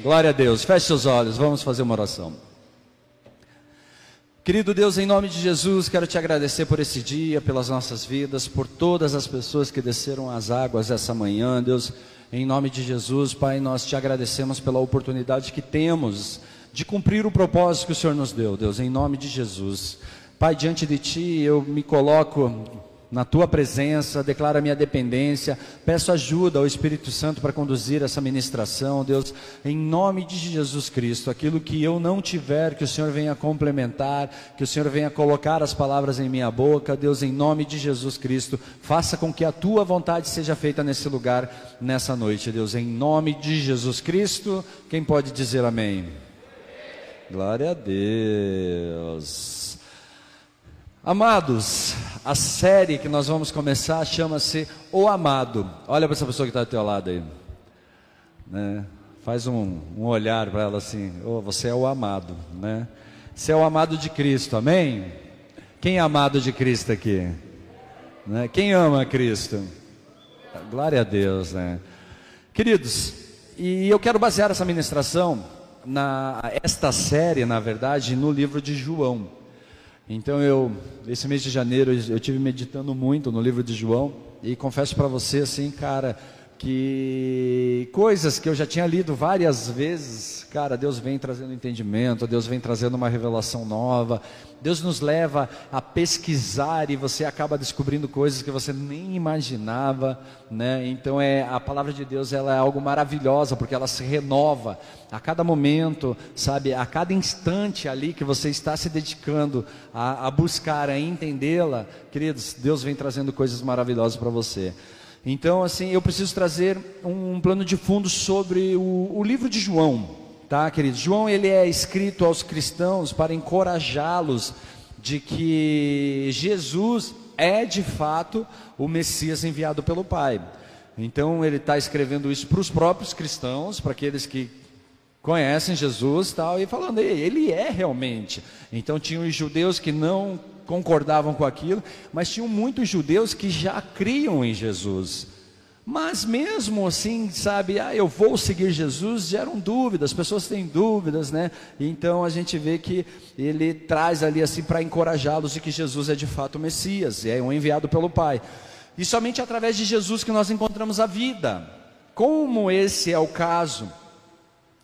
Glória a Deus. Feche seus olhos, vamos fazer uma oração. Querido Deus, em nome de Jesus, quero te agradecer por esse dia, pelas nossas vidas, por todas as pessoas que desceram as águas essa manhã, Deus. Em nome de Jesus, Pai, nós te agradecemos pela oportunidade que temos de cumprir o propósito que o Senhor nos deu, Deus, em nome de Jesus. Pai, diante de Ti eu me coloco na tua presença, declaro a minha dependência, peço ajuda ao Espírito Santo para conduzir essa ministração, Deus, em nome de Jesus Cristo, aquilo que eu não tiver, que o Senhor venha complementar, que o Senhor venha colocar as palavras em minha boca, Deus, em nome de Jesus Cristo, faça com que a tua vontade seja feita nesse lugar, nessa noite, Deus, em nome de Jesus Cristo, quem pode dizer amém? Glória a Deus. Amados, a série que nós vamos começar chama-se O Amado. Olha para essa pessoa que está ao teu lado aí. Né? Faz um, um olhar para ela assim: oh, você é o amado, né? Você é o amado de Cristo, amém? Quem é amado de Cristo aqui? Né? Quem ama Cristo? Glória a Deus, né? Queridos, e eu quero basear essa ministração na esta série, na verdade, no livro de João. Então eu, esse mês de janeiro, eu tive meditando muito no livro de João e confesso para você assim, cara, que coisas que eu já tinha lido várias vezes, cara, Deus vem trazendo entendimento, Deus vem trazendo uma revelação nova, Deus nos leva a pesquisar e você acaba descobrindo coisas que você nem imaginava, né? Então é a palavra de Deus, ela é algo maravilhosa porque ela se renova a cada momento, sabe? A cada instante ali que você está se dedicando a, a buscar, a entendê-la, queridos, Deus vem trazendo coisas maravilhosas para você. Então, assim, eu preciso trazer um plano de fundo sobre o, o livro de João, tá, queridos? João, ele é escrito aos cristãos para encorajá-los de que Jesus é de fato o Messias enviado pelo Pai. Então, ele está escrevendo isso para os próprios cristãos, para aqueles que conhecem Jesus tal, e falando, ele é realmente. Então, tinham os judeus que não concordavam com aquilo, mas tinham muitos judeus que já criam em Jesus. Mas mesmo assim, sabe, ah, eu vou seguir Jesus, geram dúvidas, as pessoas têm dúvidas, né? Então a gente vê que ele traz ali assim para encorajá-los de que Jesus é de fato o Messias, é um enviado pelo Pai. E somente através de Jesus que nós encontramos a vida. Como esse é o caso,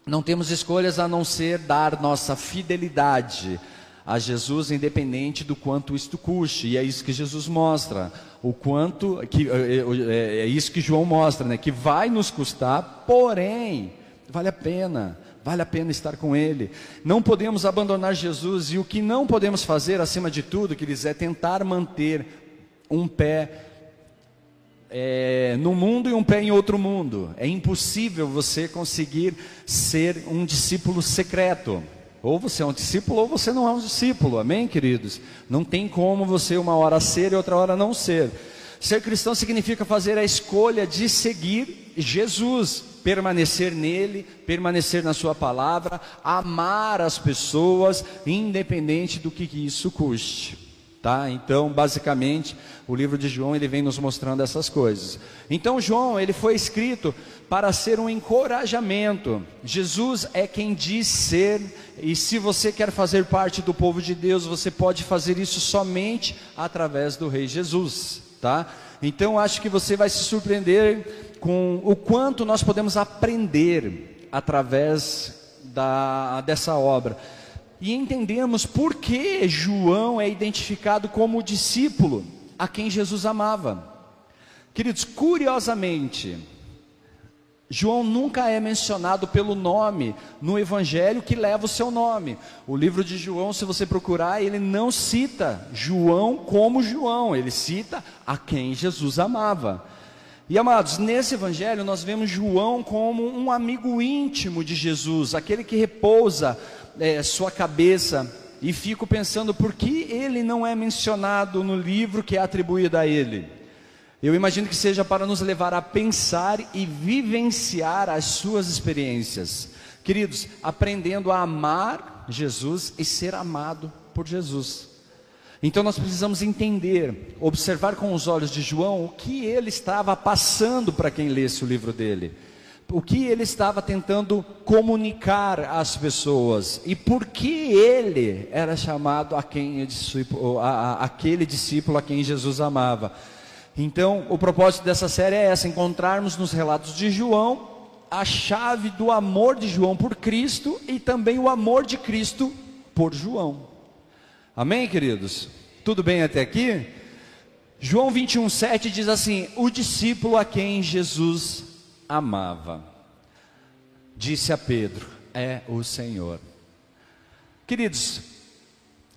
não temos escolhas a não ser dar nossa fidelidade a Jesus, independente do quanto isto custe. E é isso que Jesus mostra. O quanto, que, é, é, isso que João mostra, né? Que vai nos custar, porém, vale a pena. Vale a pena estar com Ele. Não podemos abandonar Jesus e o que não podemos fazer, acima de tudo, queridos, é tentar manter um pé é, no mundo e um pé em outro mundo. É impossível você conseguir ser um discípulo secreto. Ou você é um discípulo ou você não é um discípulo, amém, queridos? Não tem como você uma hora ser e outra hora não ser. Ser cristão significa fazer a escolha de seguir Jesus, permanecer nele, permanecer na Sua palavra, amar as pessoas, independente do que isso custe. Tá? Então, basicamente, o livro de João ele vem nos mostrando essas coisas. Então, João ele foi escrito para ser um encorajamento. Jesus é quem diz ser, e se você quer fazer parte do povo de Deus, você pode fazer isso somente através do Rei Jesus, tá? Então, acho que você vai se surpreender com o quanto nós podemos aprender através da, dessa obra e entendemos por que João é identificado como o discípulo a quem Jesus amava. Queridos, curiosamente, João nunca é mencionado pelo nome no evangelho que leva o seu nome. O livro de João, se você procurar, ele não cita João como João, ele cita a quem Jesus amava. E amados, nesse evangelho nós vemos João como um amigo íntimo de Jesus, aquele que repousa é, sua cabeça e fico pensando por que ele não é mencionado no livro que é atribuído a ele. Eu imagino que seja para nos levar a pensar e vivenciar as suas experiências. Queridos, aprendendo a amar Jesus e ser amado por Jesus. Então nós precisamos entender, observar com os olhos de João o que ele estava passando para quem lesse o livro dele. O que ele estava tentando comunicar às pessoas e por que ele era chamado a quem é a, a, aquele discípulo a quem Jesus amava. Então, o propósito dessa série é essa: encontrarmos nos relatos de João a chave do amor de João por Cristo e também o amor de Cristo por João. Amém, queridos? Tudo bem até aqui? João 21,7 diz assim: O discípulo a quem Jesus amava, disse a Pedro: É o Senhor. Queridos,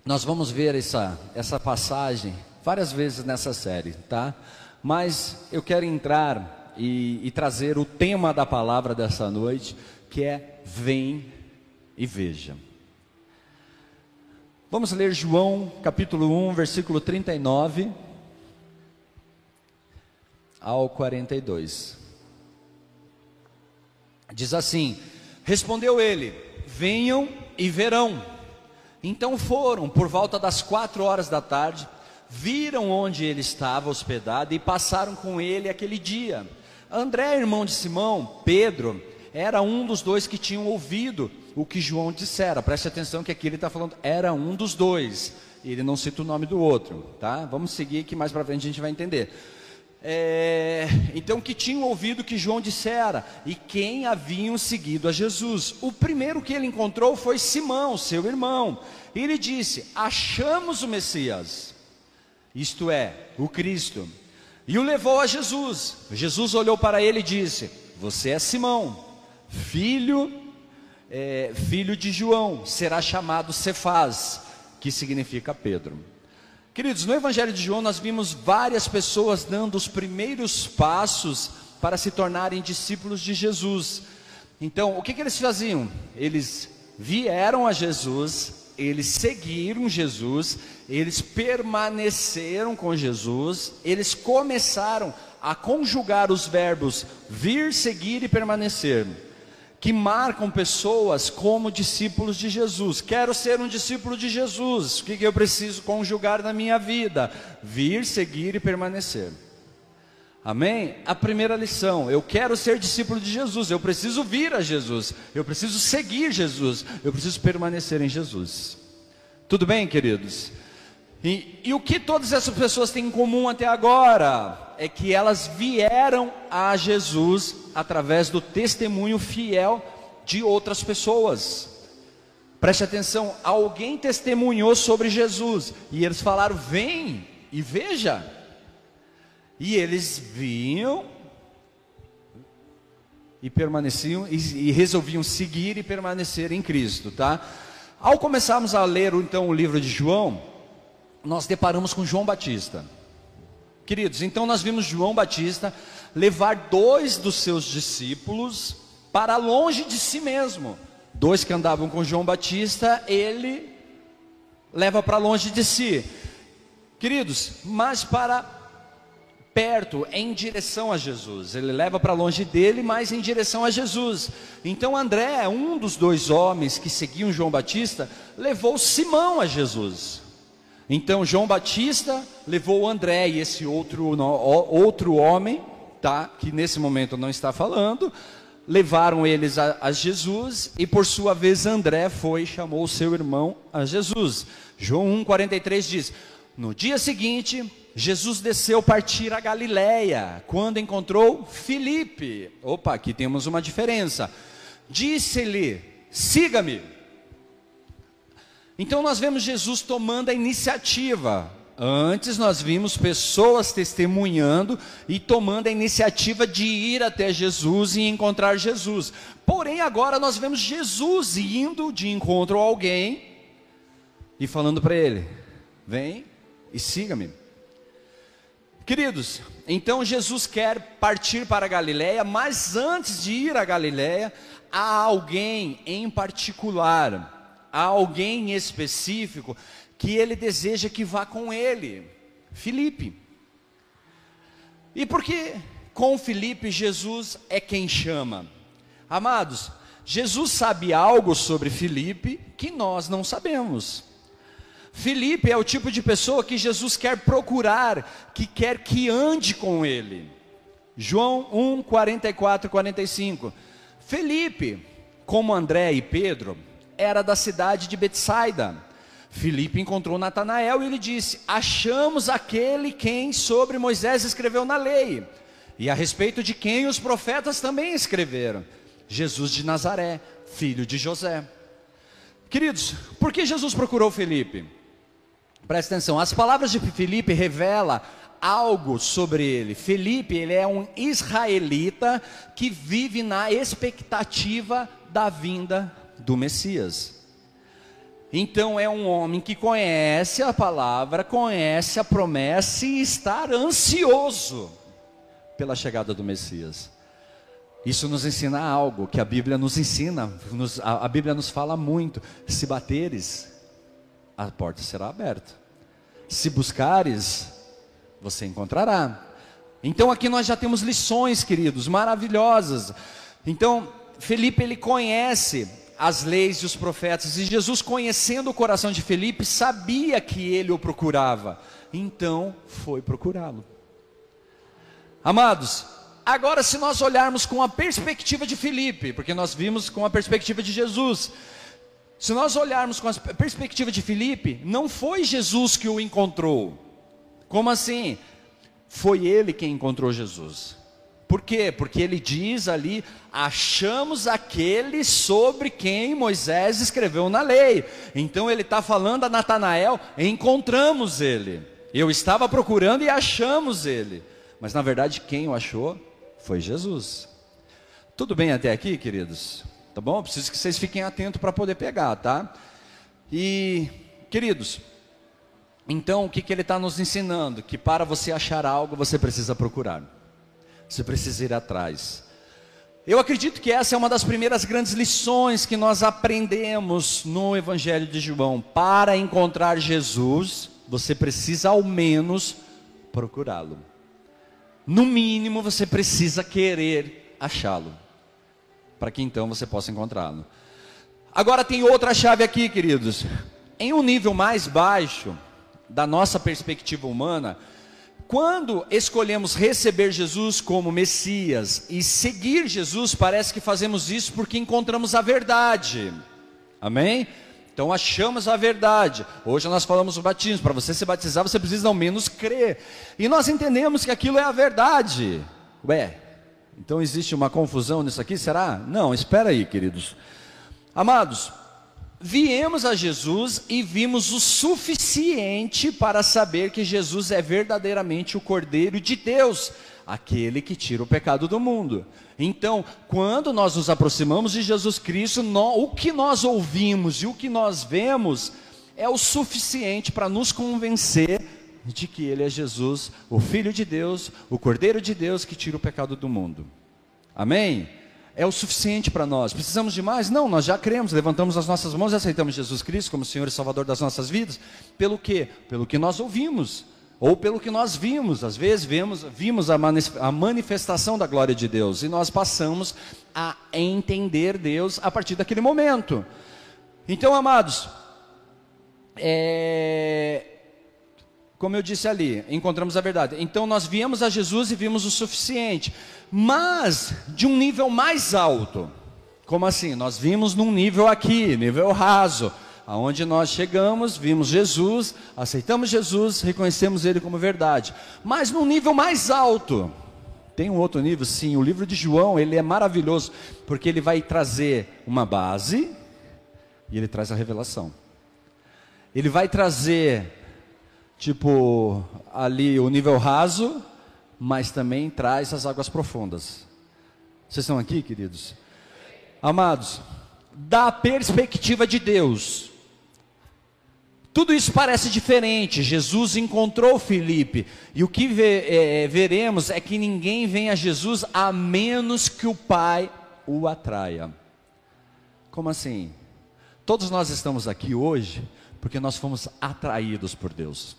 nós vamos ver essa, essa passagem várias vezes nessa série, tá? Mas eu quero entrar e, e trazer o tema da palavra dessa noite, que é Vem e Veja. Vamos ler João capítulo 1, versículo 39 ao 42. Diz assim: Respondeu ele: Venham e verão. Então foram por volta das quatro horas da tarde, viram onde ele estava hospedado e passaram com ele aquele dia. André, irmão de Simão, Pedro, era um dos dois que tinham ouvido o que João dissera. Preste atenção que aqui ele está falando, era um dos dois. Ele não cita o nome do outro, tá? Vamos seguir que mais para frente a gente vai entender. É, então, que tinham ouvido que João dissera e quem haviam seguido a Jesus. O primeiro que ele encontrou foi Simão, seu irmão. E ele disse: Achamos o Messias, isto é, o Cristo. E o levou a Jesus. Jesus olhou para ele e disse: Você é Simão, filho, é, filho de João, será chamado Cefaz, que significa Pedro. Queridos, no Evangelho de João nós vimos várias pessoas dando os primeiros passos para se tornarem discípulos de Jesus. Então, o que, que eles faziam? Eles vieram a Jesus, eles seguiram Jesus, eles permaneceram com Jesus, eles começaram a conjugar os verbos vir, seguir e permanecer que marcam pessoas como discípulos de Jesus. Quero ser um discípulo de Jesus. O que eu preciso conjugar na minha vida? Vir, seguir e permanecer. Amém? A primeira lição, eu quero ser discípulo de Jesus, eu preciso vir a Jesus, eu preciso seguir Jesus, eu preciso permanecer em Jesus. Tudo bem, queridos? E, e, o que todas essas pessoas têm em comum até agora é que elas vieram a Jesus através do testemunho fiel de outras pessoas. Preste atenção, alguém testemunhou sobre Jesus e eles falaram: "Vem e veja". E eles vinham e permaneciam e, e resolviam seguir e permanecer em Cristo, tá? Ao começarmos a ler então o livro de João, nós deparamos com João Batista. Queridos, então nós vimos João Batista levar dois dos seus discípulos para longe de si mesmo. Dois que andavam com João Batista, ele leva para longe de si. Queridos, mas para perto, em direção a Jesus. Ele leva para longe dele, mas em direção a Jesus. Então André, um dos dois homens que seguiam João Batista, levou Simão a Jesus. Então João Batista levou André e esse outro, outro homem, tá, que nesse momento não está falando, levaram eles a, a, Jesus e por sua vez André foi e chamou seu irmão a Jesus. João 1,43 diz: No dia seguinte, Jesus desceu partir a Galiléia, quando encontrou Filipe. Opa, aqui temos uma diferença. Disse-lhe: Siga-me. Então nós vemos Jesus tomando a iniciativa. Antes nós vimos pessoas testemunhando e tomando a iniciativa de ir até Jesus e encontrar Jesus. Porém, agora nós vemos Jesus indo de encontro a alguém e falando para ele: Vem e siga-me. Queridos, então Jesus quer partir para a Galiléia, mas antes de ir a Galiléia, há alguém em particular a alguém específico que ele deseja que vá com ele, Filipe. E porque com Filipe Jesus é quem chama? Amados, Jesus sabe algo sobre Filipe que nós não sabemos. Filipe é o tipo de pessoa que Jesus quer procurar, que quer que ande com ele. João 1, 44 e 45. Felipe, como André e Pedro, era da cidade de Betsaida. Felipe encontrou Natanael e ele disse: Achamos aquele quem sobre Moisés escreveu na lei, e a respeito de quem os profetas também escreveram: Jesus de Nazaré, filho de José. Queridos, por que Jesus procurou Felipe? Presta atenção, as palavras de Felipe revelam algo sobre ele. Felipe, ele é um israelita que vive na expectativa da vinda do Messias. Então é um homem que conhece a palavra, conhece a promessa e está ansioso pela chegada do Messias. Isso nos ensina algo que a Bíblia nos ensina, nos, a, a Bíblia nos fala muito: se bateres, a porta será aberta, se buscares, você encontrará. Então aqui nós já temos lições, queridos, maravilhosas. Então, Felipe ele conhece as leis e os profetas, e Jesus, conhecendo o coração de Felipe, sabia que ele o procurava, então foi procurá-lo. Amados, agora se nós olharmos com a perspectiva de Felipe, porque nós vimos com a perspectiva de Jesus, se nós olharmos com a perspectiva de Felipe, não foi Jesus que o encontrou. Como assim? Foi ele quem encontrou Jesus. Por quê? Porque ele diz ali: achamos aquele sobre quem Moisés escreveu na lei. Então ele está falando a Natanael: encontramos ele. Eu estava procurando e achamos ele. Mas na verdade, quem o achou foi Jesus. Tudo bem até aqui, queridos? Tá bom? Preciso que vocês fiquem atentos para poder pegar, tá? E, queridos, então o que, que ele está nos ensinando? Que para você achar algo, você precisa procurar. Você precisa ir atrás. Eu acredito que essa é uma das primeiras grandes lições que nós aprendemos no Evangelho de João. Para encontrar Jesus, você precisa ao menos procurá-lo. No mínimo, você precisa querer achá-lo, para que então você possa encontrá-lo. Agora tem outra chave aqui, queridos. Em um nível mais baixo da nossa perspectiva humana, quando escolhemos receber Jesus como Messias e seguir Jesus, parece que fazemos isso porque encontramos a verdade. Amém? Então achamos a verdade. Hoje nós falamos o batismo. Para você se batizar, você precisa ao menos crer. E nós entendemos que aquilo é a verdade. Ué, então existe uma confusão nisso aqui? Será? Não, espera aí, queridos. Amados, viemos a Jesus e vimos o suficiente para saber que Jesus é verdadeiramente o Cordeiro de Deus, aquele que tira o pecado do mundo. Então, quando nós nos aproximamos de Jesus Cristo, o que nós ouvimos e o que nós vemos é o suficiente para nos convencer de que Ele é Jesus, o Filho de Deus, o Cordeiro de Deus que tira o pecado do mundo. Amém? É o suficiente para nós. Precisamos de mais? Não, nós já cremos, levantamos as nossas mãos e aceitamos Jesus Cristo como Senhor e Salvador das nossas vidas. Pelo quê? Pelo que nós ouvimos, ou pelo que nós vimos. Às vezes vemos, vimos a manifestação da glória de Deus e nós passamos a entender Deus a partir daquele momento. Então, amados, é, como eu disse ali, encontramos a verdade. Então nós viemos a Jesus e vimos o suficiente, mas de um nível mais alto. Como assim? Nós vimos num nível aqui, nível raso, aonde nós chegamos, vimos Jesus, aceitamos Jesus, reconhecemos ele como verdade. Mas num nível mais alto, tem um outro nível, sim. O livro de João ele é maravilhoso porque ele vai trazer uma base e ele traz a revelação. Ele vai trazer tipo ali o nível raso, mas também traz as águas profundas. Vocês estão aqui, queridos? Amados, da perspectiva de Deus, tudo isso parece diferente. Jesus encontrou Felipe, e o que ve, é, veremos é que ninguém vem a Jesus a menos que o Pai o atraia. Como assim? Todos nós estamos aqui hoje porque nós fomos atraídos por Deus.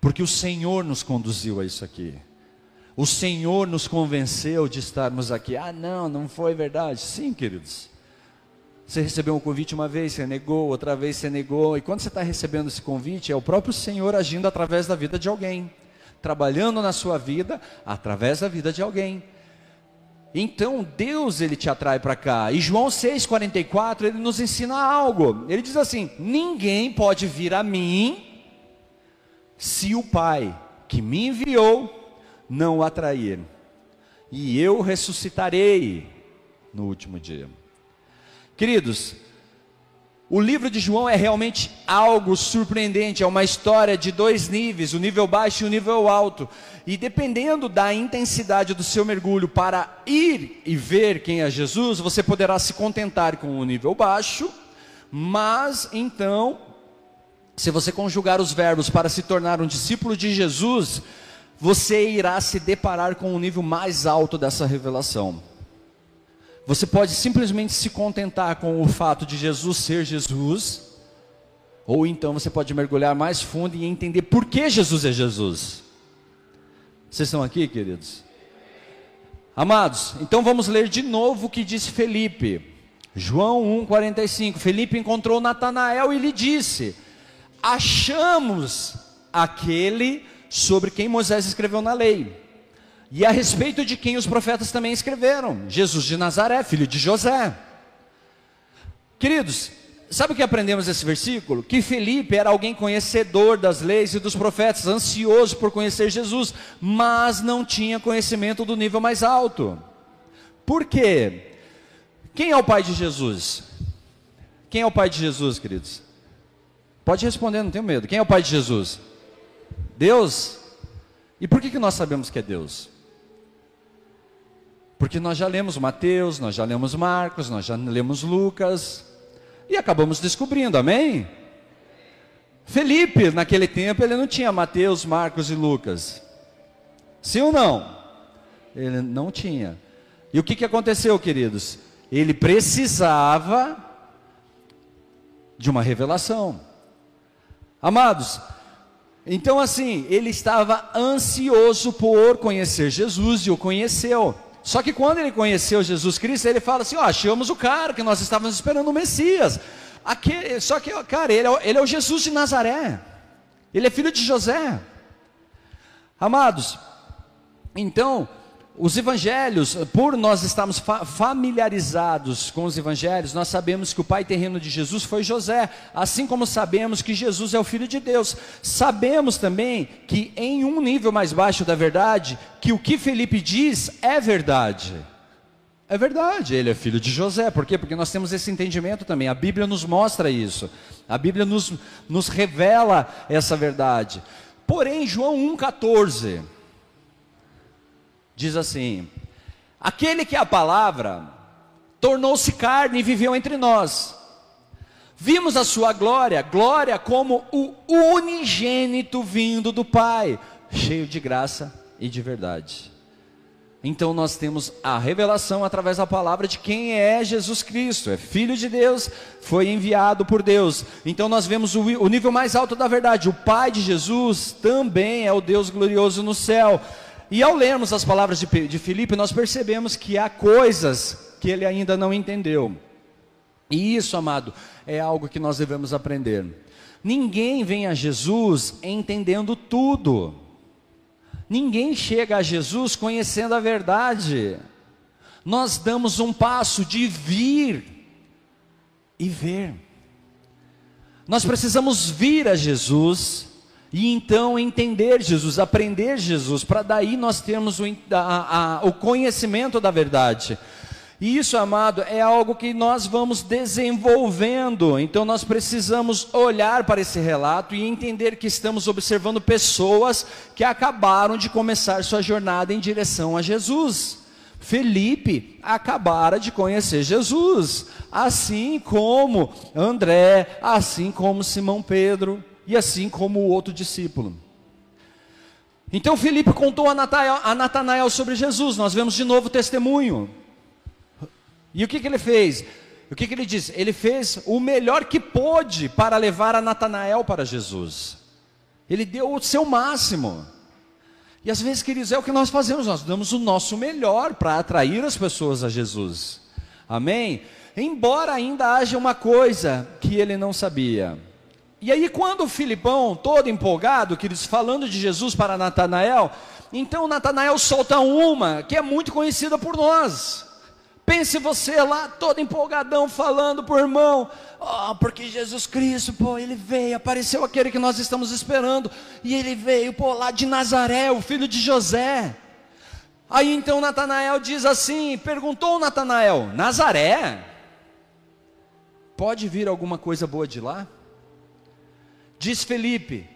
Porque o Senhor nos conduziu a isso aqui. O Senhor nos convenceu de estarmos aqui. Ah, não, não foi verdade. Sim, queridos. Você recebeu um convite uma vez, você negou, outra vez você negou. E quando você está recebendo esse convite, é o próprio Senhor agindo através da vida de alguém. trabalhando na sua vida através da vida de alguém. Então Deus ele te atrai para cá. E João 6:44 ele nos ensina algo. Ele diz assim: ninguém pode vir a mim se o Pai que me enviou não o atrair. E eu ressuscitarei no último dia. Queridos, o livro de João é realmente algo surpreendente, é uma história de dois níveis, o nível baixo e o nível alto. E dependendo da intensidade do seu mergulho para ir e ver quem é Jesus, você poderá se contentar com o nível baixo, mas então, se você conjugar os verbos para se tornar um discípulo de Jesus, você irá se deparar com o nível mais alto dessa revelação. Você pode simplesmente se contentar com o fato de Jesus ser Jesus, ou então você pode mergulhar mais fundo e entender por que Jesus é Jesus. Vocês estão aqui, queridos? Amados, então vamos ler de novo o que disse Felipe. João 1,45. Felipe encontrou Natanael e lhe disse: Achamos aquele sobre quem Moisés escreveu na lei e a respeito de quem os profetas também escreveram: Jesus de Nazaré, filho de José. Queridos, sabe o que aprendemos nesse versículo? Que Felipe era alguém conhecedor das leis e dos profetas, ansioso por conhecer Jesus, mas não tinha conhecimento do nível mais alto. Por quê? Quem é o pai de Jesus? Quem é o pai de Jesus, queridos? Pode responder, não tenho medo. Quem é o pai de Jesus? Deus. E por que, que nós sabemos que é Deus? Porque nós já lemos Mateus, nós já lemos Marcos, nós já lemos Lucas e acabamos descobrindo, amém? Felipe, naquele tempo, ele não tinha Mateus, Marcos e Lucas. Sim ou não? Ele não tinha. E o que, que aconteceu, queridos? Ele precisava de uma revelação. Amados, então assim, ele estava ansioso por conhecer Jesus e o conheceu. Só que quando ele conheceu Jesus Cristo, ele fala assim: ó, achamos o cara que nós estávamos esperando o Messias. Aqui, só que, cara, ele é, ele é o Jesus de Nazaré. Ele é filho de José. Amados, então, os evangelhos, por nós estarmos fa familiarizados com os evangelhos, nós sabemos que o pai terreno de Jesus foi José, assim como sabemos que Jesus é o filho de Deus. Sabemos também que em um nível mais baixo da verdade, que o que Felipe diz é verdade. É verdade, ele é filho de José, por quê? Porque nós temos esse entendimento também, a Bíblia nos mostra isso, a Bíblia nos, nos revela essa verdade. Porém, João 1,14 diz assim: Aquele que é a palavra tornou-se carne e viveu entre nós. Vimos a sua glória, glória como o unigênito vindo do Pai, cheio de graça e de verdade. Então nós temos a revelação através da palavra de quem é Jesus Cristo, é filho de Deus, foi enviado por Deus. Então nós vemos o, o nível mais alto da verdade. O Pai de Jesus também é o Deus glorioso no céu. E ao lermos as palavras de, de Filipe, nós percebemos que há coisas que ele ainda não entendeu. E isso, amado, é algo que nós devemos aprender. Ninguém vem a Jesus entendendo tudo. Ninguém chega a Jesus conhecendo a verdade. Nós damos um passo de vir e ver. Nós precisamos vir a Jesus e então entender Jesus, aprender Jesus, para daí nós termos o, a, a, o conhecimento da verdade. E isso, amado, é algo que nós vamos desenvolvendo. Então nós precisamos olhar para esse relato e entender que estamos observando pessoas que acabaram de começar sua jornada em direção a Jesus. Felipe acabara de conhecer Jesus, assim como André, assim como Simão Pedro e assim como o outro discípulo. Então Filipe contou a Natanael sobre Jesus, nós vemos de novo o testemunho. E o que, que ele fez? O que, que ele disse? Ele fez o melhor que pôde para levar a Natanael para Jesus. Ele deu o seu máximo. E às vezes, queridos, é o que nós fazemos, nós damos o nosso melhor para atrair as pessoas a Jesus. Amém? Embora ainda haja uma coisa que ele não sabia E aí, quando o Filipão, todo empolgado, que eles falando de Jesus para Natanael, então Natanael solta uma que é muito conhecida por nós. Pense você lá, todo empolgadão, falando por irmão, oh, porque Jesus Cristo, pô, ele veio, apareceu aquele que nós estamos esperando, e ele veio, pô, lá de Nazaré, o filho de José. Aí então Natanael diz assim: perguntou Natanael, Nazaré, pode vir alguma coisa boa de lá? Diz Felipe: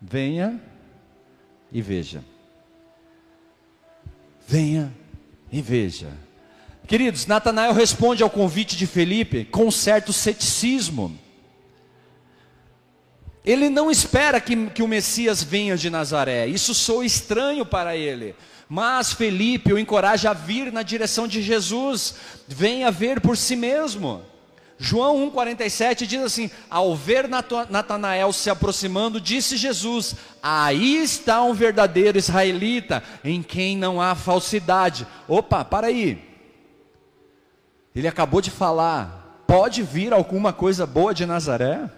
venha e veja. Venha e veja. Queridos, Natanael responde ao convite de Felipe com certo ceticismo. Ele não espera que, que o Messias venha de Nazaré, isso soa estranho para ele. Mas Felipe o encoraja a vir na direção de Jesus, venha ver por si mesmo. João 1,47 diz assim: Ao ver Natanael se aproximando, disse Jesus: Aí está um verdadeiro israelita, em quem não há falsidade. Opa, para aí. Ele acabou de falar: pode vir alguma coisa boa de Nazaré?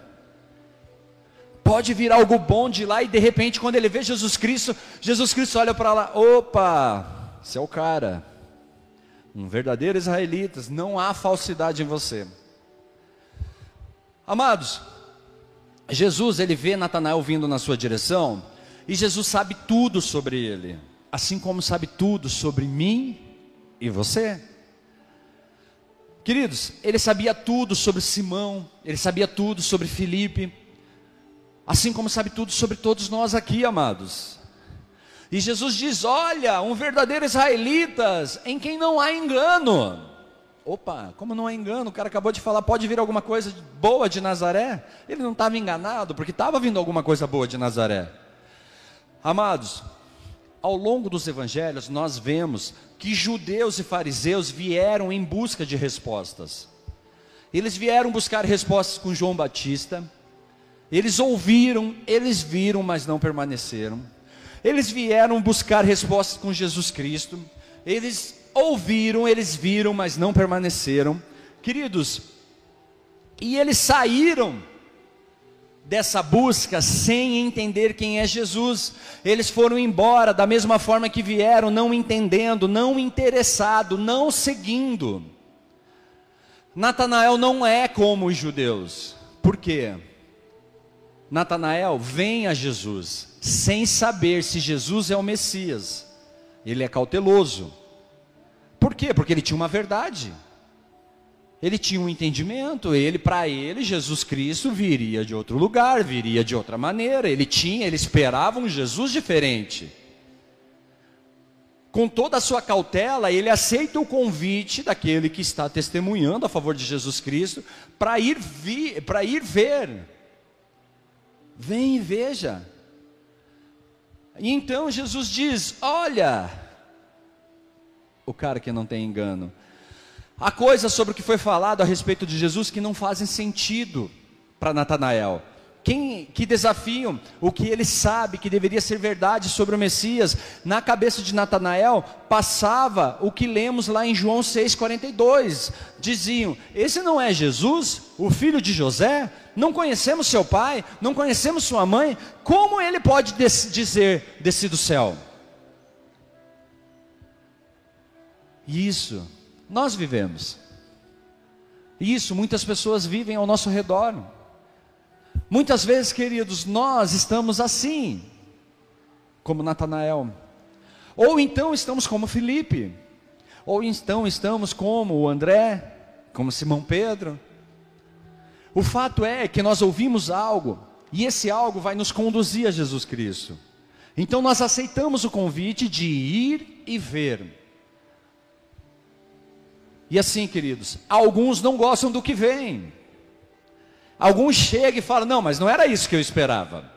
Pode vir algo bom de lá e de repente, quando ele vê Jesus Cristo, Jesus Cristo olha para lá: opa, você é o cara, um verdadeiro israelita, não há falsidade em você. Amados, Jesus ele vê Natanael vindo na sua direção e Jesus sabe tudo sobre ele, assim como sabe tudo sobre mim e você. Queridos, ele sabia tudo sobre Simão, ele sabia tudo sobre Filipe, assim como sabe tudo sobre todos nós aqui, amados. E Jesus diz: Olha, um verdadeiro israelitas em quem não há engano. Opa, como não há engano? O cara acabou de falar, pode vir alguma coisa boa de Nazaré? Ele não estava enganado, porque estava vindo alguma coisa boa de Nazaré. Amados, ao longo dos evangelhos, nós vemos que judeus e fariseus vieram em busca de respostas. Eles vieram buscar respostas com João Batista. Eles ouviram, eles viram, mas não permaneceram. Eles vieram buscar respostas com Jesus Cristo. Eles ouviram, eles viram, mas não permaneceram. Queridos, e eles saíram dessa busca sem entender quem é Jesus. Eles foram embora da mesma forma que vieram, não entendendo, não interessado, não seguindo. Natanael não é como os judeus. Por quê? Natanael vem a Jesus sem saber se Jesus é o Messias. Ele é cauteloso. Por quê? Porque ele tinha uma verdade. Ele tinha um entendimento, ele para ele Jesus Cristo viria de outro lugar, viria de outra maneira. Ele tinha, ele esperava um Jesus diferente. Com toda a sua cautela, ele aceita o convite daquele que está testemunhando a favor de Jesus Cristo para ir para ir ver. Vem e veja. E então Jesus diz: "Olha, o cara que não tem engano, Há coisas sobre o que foi falado a respeito de Jesus que não fazem sentido para Natanael. Quem, que desafiam o que ele sabe que deveria ser verdade sobre o Messias. Na cabeça de Natanael passava o que lemos lá em João 6,42. Diziam: Esse não é Jesus, o filho de José? Não conhecemos seu pai, não conhecemos sua mãe. Como ele pode dizer desci do céu? Isso nós vivemos. Isso muitas pessoas vivem ao nosso redor. Muitas vezes, queridos, nós estamos assim, como Natanael. Ou então estamos como Felipe. Ou então estamos como o André, como Simão Pedro. O fato é que nós ouvimos algo, e esse algo vai nos conduzir a Jesus Cristo. Então nós aceitamos o convite de ir e ver. E assim, queridos, alguns não gostam do que vem. Alguns chegam e falam: Não, mas não era isso que eu esperava.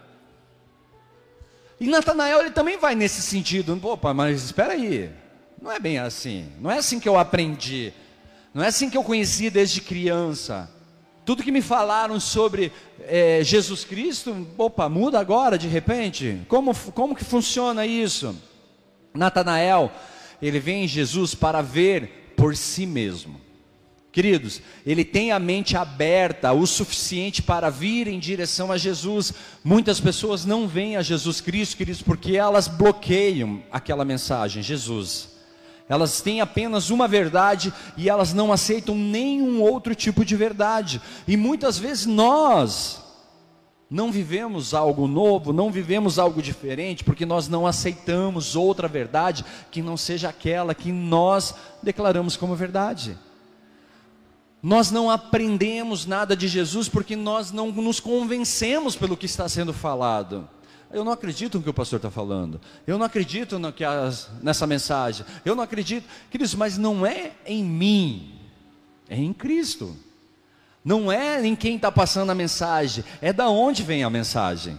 E Natanael ele também vai nesse sentido. Opa, mas espera aí. Não é bem assim. Não é assim que eu aprendi. Não é assim que eu conheci desde criança. Tudo que me falaram sobre é, Jesus Cristo, opa, muda agora de repente? Como, como que funciona isso? Natanael, ele vem em Jesus para ver por si mesmo. Queridos, ele tem a mente aberta o suficiente para vir em direção a Jesus. Muitas pessoas não vêm a Jesus Cristo, queridos, porque elas bloqueiam aquela mensagem, Jesus. Elas têm apenas uma verdade e elas não aceitam nenhum outro tipo de verdade. E muitas vezes nós não vivemos algo novo, não vivemos algo diferente, porque nós não aceitamos outra verdade que não seja aquela que nós declaramos como verdade. Nós não aprendemos nada de Jesus porque nós não nos convencemos pelo que está sendo falado. Eu não acredito no que o pastor está falando. Eu não acredito no que as, nessa mensagem. Eu não acredito. Queridos, mas não é em mim, é em Cristo. Não é em quem está passando a mensagem, é da onde vem a mensagem.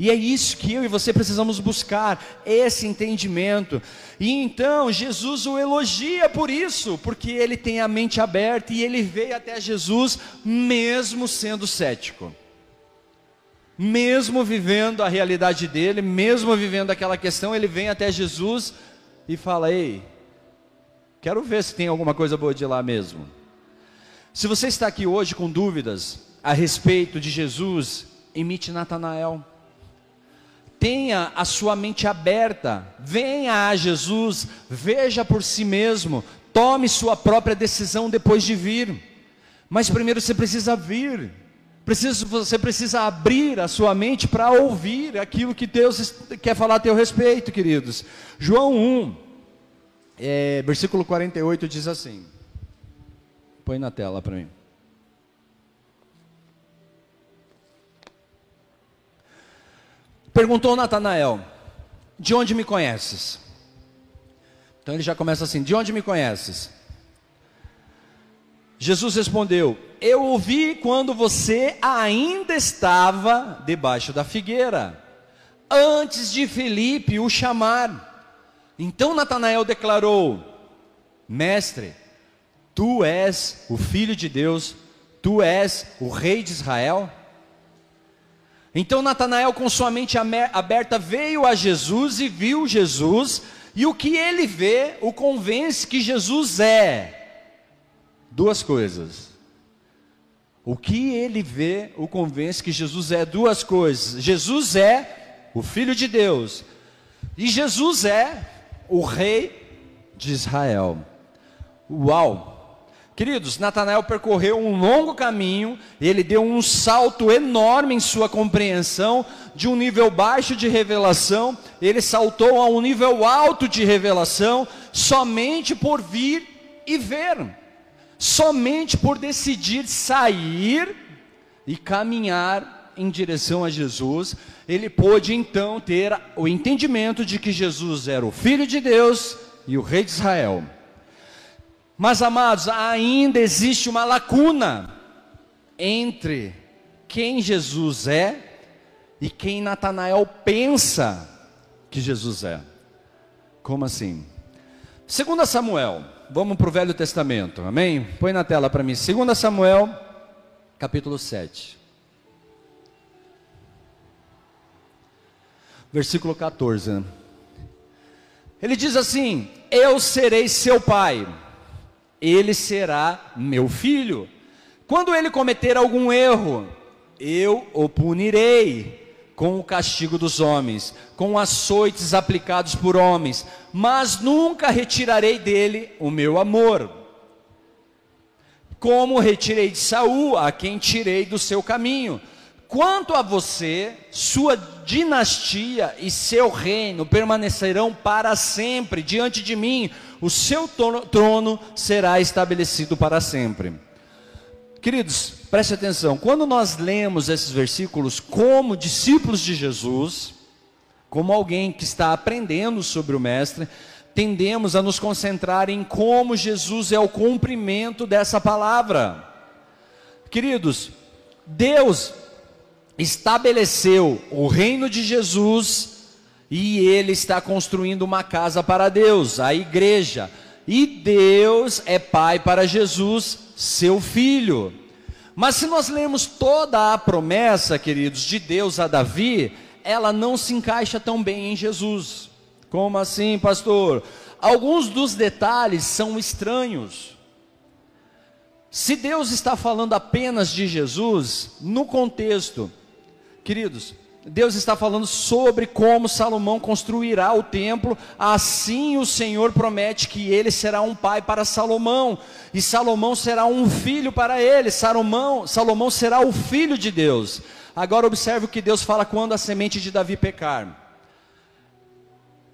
E é isso que eu e você precisamos buscar, esse entendimento. E então Jesus o elogia por isso, porque ele tem a mente aberta e ele veio até Jesus mesmo sendo cético. Mesmo vivendo a realidade dele, mesmo vivendo aquela questão, ele vem até Jesus e fala: Ei, quero ver se tem alguma coisa boa de lá mesmo. Se você está aqui hoje com dúvidas a respeito de Jesus, imite Natanael. Tenha a sua mente aberta, venha a Jesus, veja por si mesmo, tome sua própria decisão depois de vir. Mas primeiro você precisa vir, precisa, você precisa abrir a sua mente para ouvir aquilo que Deus quer falar a teu respeito, queridos. João 1, é, versículo 48 diz assim: põe na tela para mim. Perguntou Natanael: De onde me conheces? Então ele já começa assim: De onde me conheces? Jesus respondeu: Eu ouvi quando você ainda estava debaixo da figueira, antes de Felipe o chamar. Então Natanael declarou: Mestre, tu és o filho de Deus, tu és o rei de Israel. Então Natanael, com sua mente aberta, veio a Jesus e viu Jesus, e o que ele vê o convence que Jesus é duas coisas. O que ele vê o convence que Jesus é duas coisas. Jesus é o Filho de Deus, e Jesus é o Rei de Israel. Uau! Queridos, Natanael percorreu um longo caminho, ele deu um salto enorme em sua compreensão, de um nível baixo de revelação, ele saltou a um nível alto de revelação, somente por vir e ver, somente por decidir sair e caminhar em direção a Jesus, ele pôde então ter o entendimento de que Jesus era o Filho de Deus e o Rei de Israel. Mas amados, ainda existe uma lacuna entre quem Jesus é e quem Natanael pensa que Jesus é. Como assim? Segundo Samuel, vamos para o Velho Testamento, amém? Põe na tela para mim, Segundo Samuel, capítulo 7. Versículo 14. Ele diz assim: Eu serei seu pai ele será meu filho. Quando ele cometer algum erro, eu o punirei com o castigo dos homens, com açoites aplicados por homens, mas nunca retirarei dele o meu amor. Como retirei de Saul, a quem tirei do seu caminho. Quanto a você, sua dinastia e seu reino permanecerão para sempre diante de mim, o seu trono será estabelecido para sempre. Queridos, preste atenção, quando nós lemos esses versículos como discípulos de Jesus, como alguém que está aprendendo sobre o Mestre, tendemos a nos concentrar em como Jesus é o cumprimento dessa palavra. Queridos, Deus estabeleceu o reino de Jesus e ele está construindo uma casa para Deus, a igreja. E Deus é pai para Jesus, seu filho. Mas se nós lemos toda a promessa, queridos, de Deus a Davi, ela não se encaixa tão bem em Jesus. Como assim, pastor? Alguns dos detalhes são estranhos. Se Deus está falando apenas de Jesus, no contexto, queridos, Deus está falando sobre como Salomão construirá o templo, assim o Senhor promete que ele será um pai para Salomão, e Salomão será um filho para ele, Salomão, Salomão será o filho de Deus. Agora observe o que Deus fala quando a semente de Davi pecar.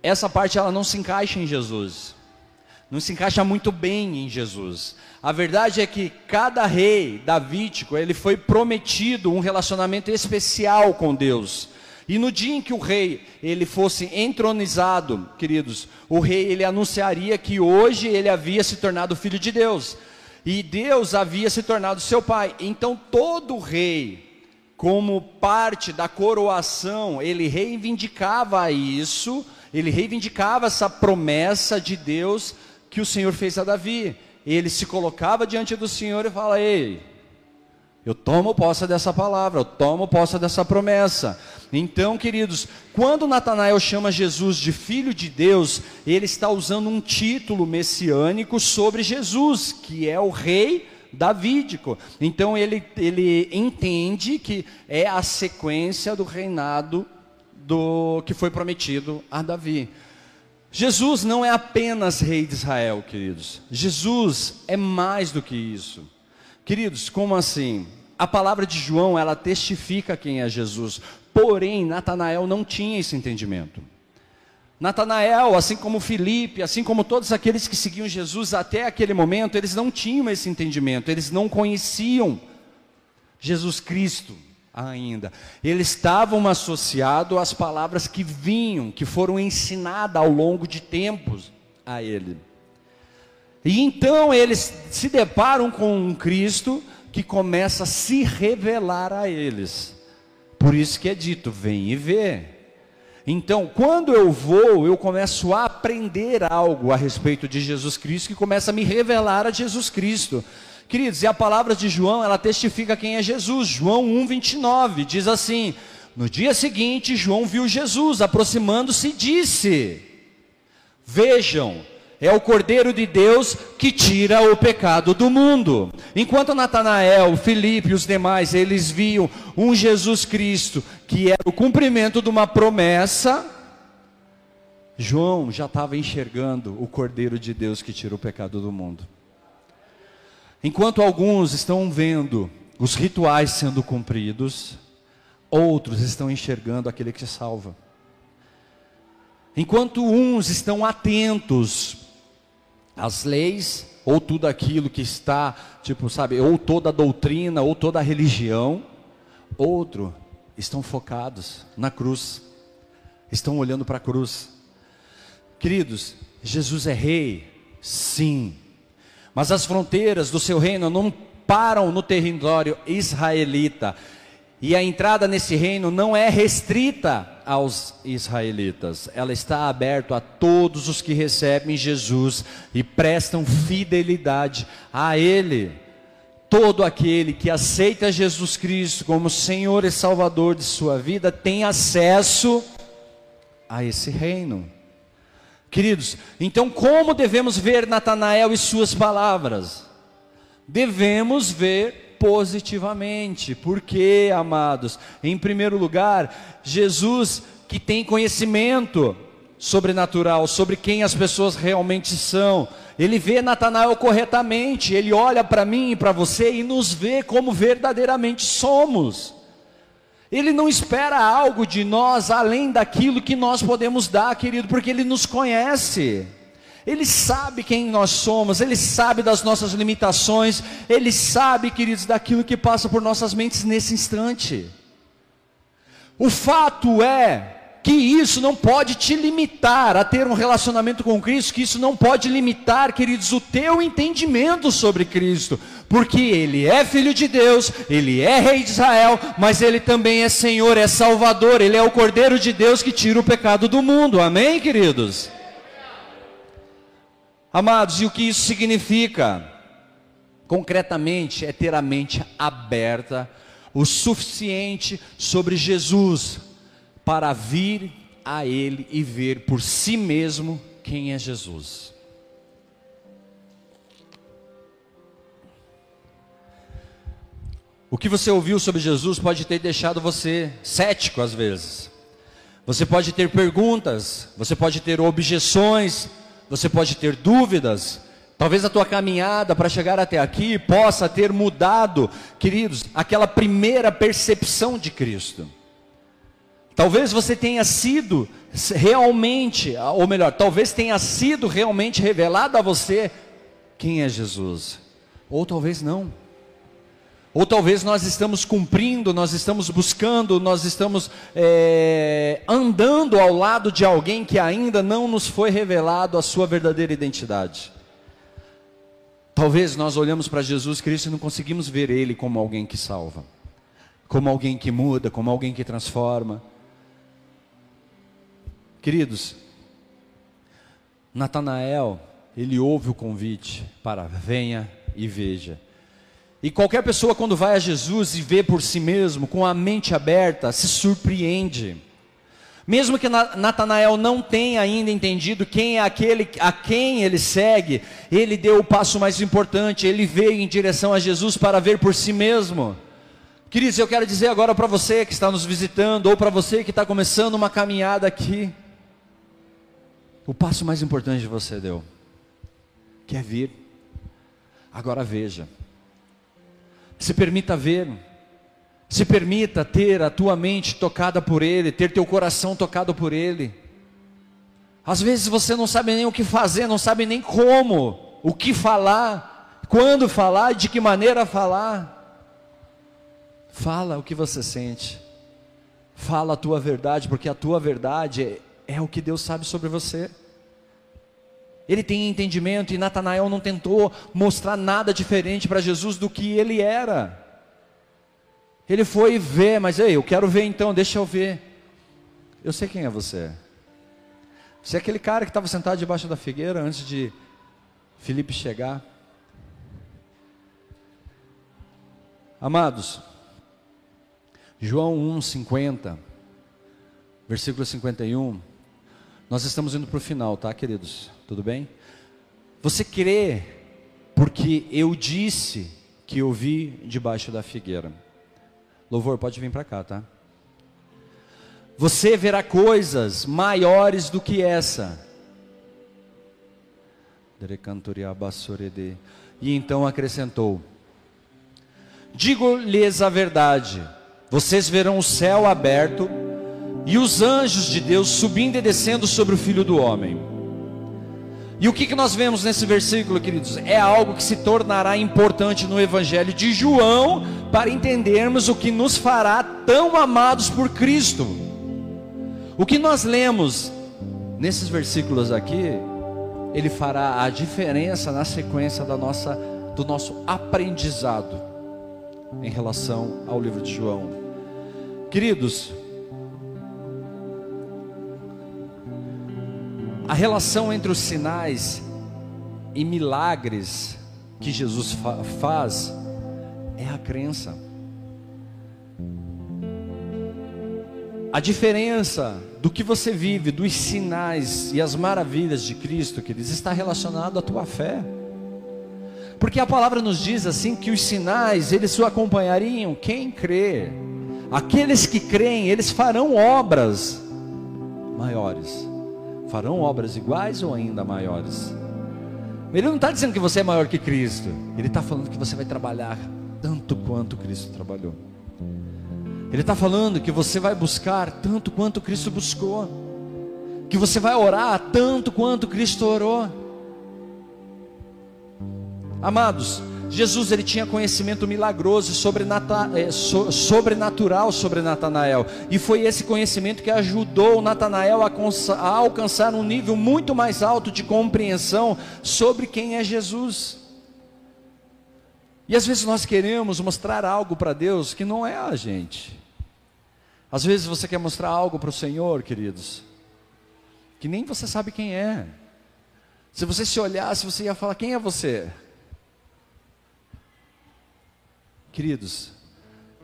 Essa parte ela não se encaixa em Jesus. Não se encaixa muito bem em Jesus. A verdade é que cada rei davídico, ele foi prometido um relacionamento especial com Deus. E no dia em que o rei ele fosse entronizado, queridos, o rei ele anunciaria que hoje ele havia se tornado filho de Deus. E Deus havia se tornado seu pai. Então todo rei, como parte da coroação, ele reivindicava isso, ele reivindicava essa promessa de Deus que o Senhor fez a Davi ele se colocava diante do Senhor e fala: Ei, eu tomo posse dessa palavra, eu tomo posse dessa promessa. Então, queridos, quando Natanael chama Jesus de filho de Deus, ele está usando um título messiânico sobre Jesus, que é o rei davídico. Então ele, ele entende que é a sequência do reinado do que foi prometido a Davi. Jesus não é apenas rei de Israel, queridos. Jesus é mais do que isso. Queridos, como assim? A palavra de João, ela testifica quem é Jesus. Porém, Natanael não tinha esse entendimento. Natanael, assim como Felipe, assim como todos aqueles que seguiam Jesus até aquele momento, eles não tinham esse entendimento, eles não conheciam Jesus Cristo ainda. Eles estavam associados às palavras que vinham, que foram ensinadas ao longo de tempos a ele. E então eles se deparam com um Cristo que começa a se revelar a eles. Por isso que é dito: vem e vê. Então, quando eu vou, eu começo a aprender algo a respeito de Jesus Cristo, que começa a me revelar a Jesus Cristo. Queridos, e a palavra de João, ela testifica quem é Jesus. João 1:29 diz assim: No dia seguinte, João viu Jesus aproximando-se e disse: Vejam, é o Cordeiro de Deus que tira o pecado do mundo. Enquanto Natanael, Filipe e os demais, eles viam um Jesus Cristo que era o cumprimento de uma promessa, João já estava enxergando o Cordeiro de Deus que tira o pecado do mundo. Enquanto alguns estão vendo os rituais sendo cumpridos, outros estão enxergando aquele que salva. Enquanto uns estão atentos às leis, ou tudo aquilo que está, tipo, sabe, ou toda a doutrina, ou toda a religião, outro estão focados na cruz, estão olhando para a cruz. Queridos, Jesus é rei, sim, mas as fronteiras do seu reino não param no território israelita. E a entrada nesse reino não é restrita aos israelitas, ela está aberta a todos os que recebem Jesus e prestam fidelidade a Ele. Todo aquele que aceita Jesus Cristo como Senhor e Salvador de sua vida tem acesso a esse reino. Queridos, então como devemos ver Natanael e suas palavras? Devemos ver positivamente. Por quê, amados? Em primeiro lugar, Jesus que tem conhecimento sobrenatural sobre quem as pessoas realmente são. Ele vê Natanael corretamente, ele olha para mim e para você e nos vê como verdadeiramente somos. Ele não espera algo de nós além daquilo que nós podemos dar, querido, porque Ele nos conhece. Ele sabe quem nós somos, Ele sabe das nossas limitações, Ele sabe, queridos, daquilo que passa por nossas mentes nesse instante. O fato é que isso não pode te limitar a ter um relacionamento com Cristo, que isso não pode limitar, queridos, o teu entendimento sobre Cristo, porque Ele é Filho de Deus, Ele é Rei de Israel, mas Ele também é Senhor, é Salvador, Ele é o Cordeiro de Deus que tira o pecado do mundo, amém, queridos? Amados, e o que isso significa? Concretamente, é ter a mente aberta o suficiente sobre Jesus para vir a Ele e ver por si mesmo quem é Jesus. O que você ouviu sobre Jesus pode ter deixado você cético às vezes. Você pode ter perguntas, você pode ter objeções, você pode ter dúvidas. Talvez a tua caminhada para chegar até aqui possa ter mudado, queridos, aquela primeira percepção de Cristo. Talvez você tenha sido realmente, ou melhor, talvez tenha sido realmente revelado a você quem é Jesus. Ou talvez não. Ou talvez nós estamos cumprindo, nós estamos buscando, nós estamos é, andando ao lado de alguém que ainda não nos foi revelado a sua verdadeira identidade. Talvez nós olhamos para Jesus Cristo e não conseguimos ver Ele como alguém que salva, como alguém que muda, como alguém que transforma. Queridos, Natanael, ele ouve o convite para venha e veja. E qualquer pessoa, quando vai a Jesus e vê por si mesmo, com a mente aberta, se surpreende. Mesmo que Natanael não tenha ainda entendido quem é aquele a quem ele segue, ele deu o passo mais importante, ele veio em direção a Jesus para ver por si mesmo. Queridos, eu quero dizer agora para você que está nos visitando, ou para você que está começando uma caminhada aqui, o passo mais importante você deu, que é vir. Agora veja. Se permita ver. Se permita ter a tua mente tocada por Ele, ter teu coração tocado por Ele. Às vezes você não sabe nem o que fazer, não sabe nem como, o que falar, quando falar, de que maneira falar. Fala o que você sente. Fala a tua verdade, porque a tua verdade é, o que Deus sabe sobre você. Ele tem entendimento e Natanael não tentou mostrar nada diferente para Jesus do que ele era. Ele foi ver, mas ei, eu quero ver então, deixa eu ver. Eu sei quem é você. Você é aquele cara que estava sentado debaixo da figueira antes de Felipe chegar. Amados, João 1,50, versículo 51. Nós estamos indo para o final, tá, queridos? Tudo bem? Você crê porque eu disse que eu vi debaixo da figueira. Louvor, pode vir para cá, tá? Você verá coisas maiores do que essa. E então acrescentou: Digo-lhes a verdade, vocês verão o céu aberto e os anjos de Deus subindo e descendo sobre o filho do homem. E o que, que nós vemos nesse versículo, queridos? É algo que se tornará importante no Evangelho de João para entendermos o que nos fará tão amados por Cristo. O que nós lemos nesses versículos aqui, ele fará a diferença na sequência da nossa, do nosso aprendizado em relação ao livro de João. Queridos, A relação entre os sinais e milagres que Jesus fa faz é a crença. A diferença do que você vive, dos sinais e as maravilhas de Cristo, queridos, está relacionado à tua fé. Porque a palavra nos diz assim que os sinais, eles o acompanhariam quem crê. Aqueles que creem, eles farão obras maiores farão obras iguais ou ainda maiores. Ele não está dizendo que você é maior que Cristo, ele está falando que você vai trabalhar tanto quanto Cristo trabalhou. Ele está falando que você vai buscar tanto quanto Cristo buscou, que você vai orar tanto quanto Cristo orou. Amados, Jesus ele tinha conhecimento milagroso é, sobrenatural sobre Natanael, e foi esse conhecimento que ajudou Natanael a alcançar um nível muito mais alto de compreensão sobre quem é Jesus. E às vezes nós queremos mostrar algo para Deus que não é a gente. Às vezes você quer mostrar algo para o Senhor, queridos, que nem você sabe quem é. Se você se olhasse, você ia falar: quem é você? Queridos,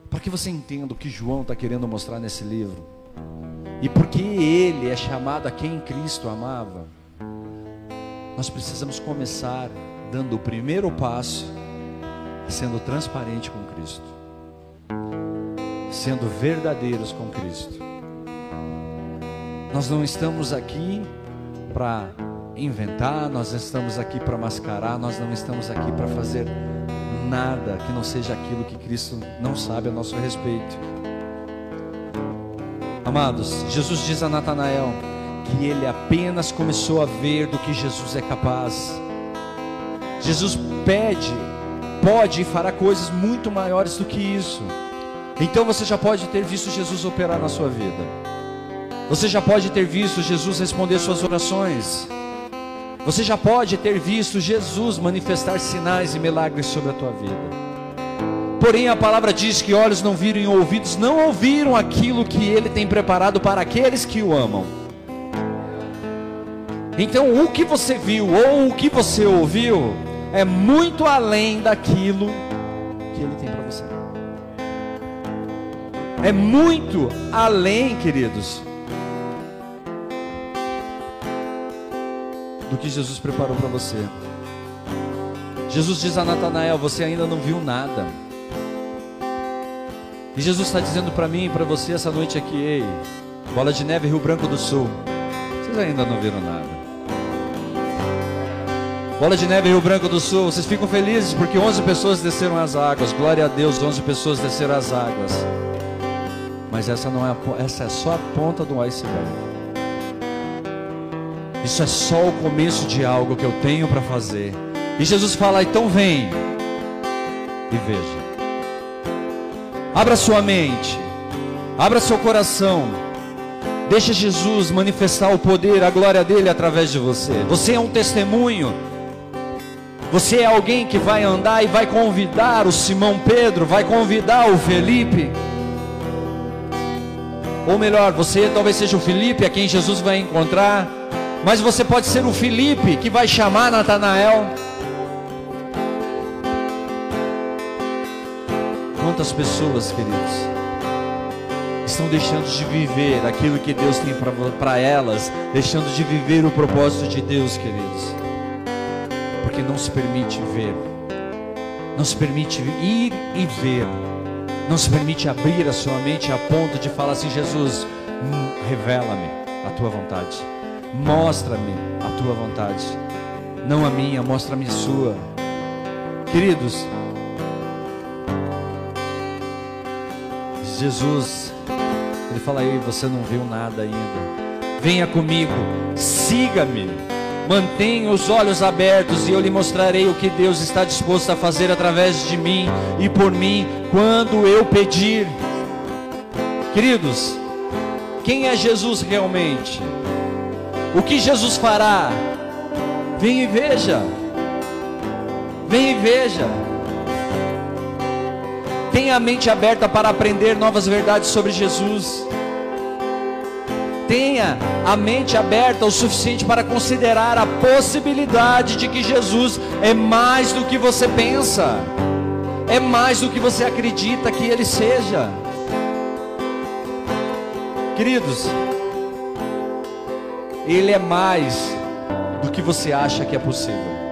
para que você entenda o que João está querendo mostrar nesse livro, e porque ele é chamado a quem Cristo amava, nós precisamos começar dando o primeiro passo, sendo transparente com Cristo. sendo verdadeiros com Cristo. Nós não estamos aqui para inventar, nós estamos aqui para mascarar, nós não estamos aqui para fazer nada que não seja aquilo que Cristo não sabe a nosso respeito. Amados, Jesus diz a Natanael que ele apenas começou a ver do que Jesus é capaz. Jesus pede, pode e fará coisas muito maiores do que isso. Então você já pode ter visto Jesus operar na sua vida. Você já pode ter visto Jesus responder suas orações. Você já pode ter visto Jesus manifestar sinais e milagres sobre a tua vida. Porém, a palavra diz que olhos não viram e ouvidos não ouviram aquilo que ele tem preparado para aqueles que o amam. Então, o que você viu ou o que você ouviu é muito além daquilo que ele tem para você. É muito além, queridos, do que Jesus preparou para você. Jesus diz a Natanael: Você ainda não viu nada. E Jesus está dizendo para mim e para você essa noite aqui: Ei, Bola de Neve, Rio Branco do Sul. Vocês ainda não viram nada. Bola de Neve, Rio Branco do Sul. Vocês ficam felizes porque 11 pessoas desceram as águas. Glória a Deus, 11 pessoas desceram as águas. Mas essa não é a, essa é só a ponta do iceberg. Isso é só o começo de algo que eu tenho para fazer. E Jesus fala: então vem e veja. Abra sua mente, abra seu coração. Deixa Jesus manifestar o poder, a glória dele através de você. Você é um testemunho. Você é alguém que vai andar e vai convidar o Simão Pedro, vai convidar o Felipe. Ou melhor, você talvez seja o Felipe a quem Jesus vai encontrar. Mas você pode ser o Felipe que vai chamar Natanael. Quantas pessoas, queridos, estão deixando de viver aquilo que Deus tem para elas, deixando de viver o propósito de Deus, queridos, porque não se permite ver, não se permite ir e ver, não se permite abrir a sua mente a ponto de falar assim: Jesus, hum, revela-me a tua vontade. Mostra-me a tua vontade, não a minha, mostra-me a sua. Queridos, Jesus, Ele fala aí, você não viu nada ainda. Venha comigo, siga-me, mantenha os olhos abertos e eu lhe mostrarei o que Deus está disposto a fazer através de mim e por mim quando eu pedir. Queridos, quem é Jesus realmente? O que Jesus fará? Vem e veja. Vem e veja. Tenha a mente aberta para aprender novas verdades sobre Jesus. Tenha a mente aberta o suficiente para considerar a possibilidade de que Jesus é mais do que você pensa, é mais do que você acredita que Ele seja. Queridos, ele é mais do que você acha que é possível.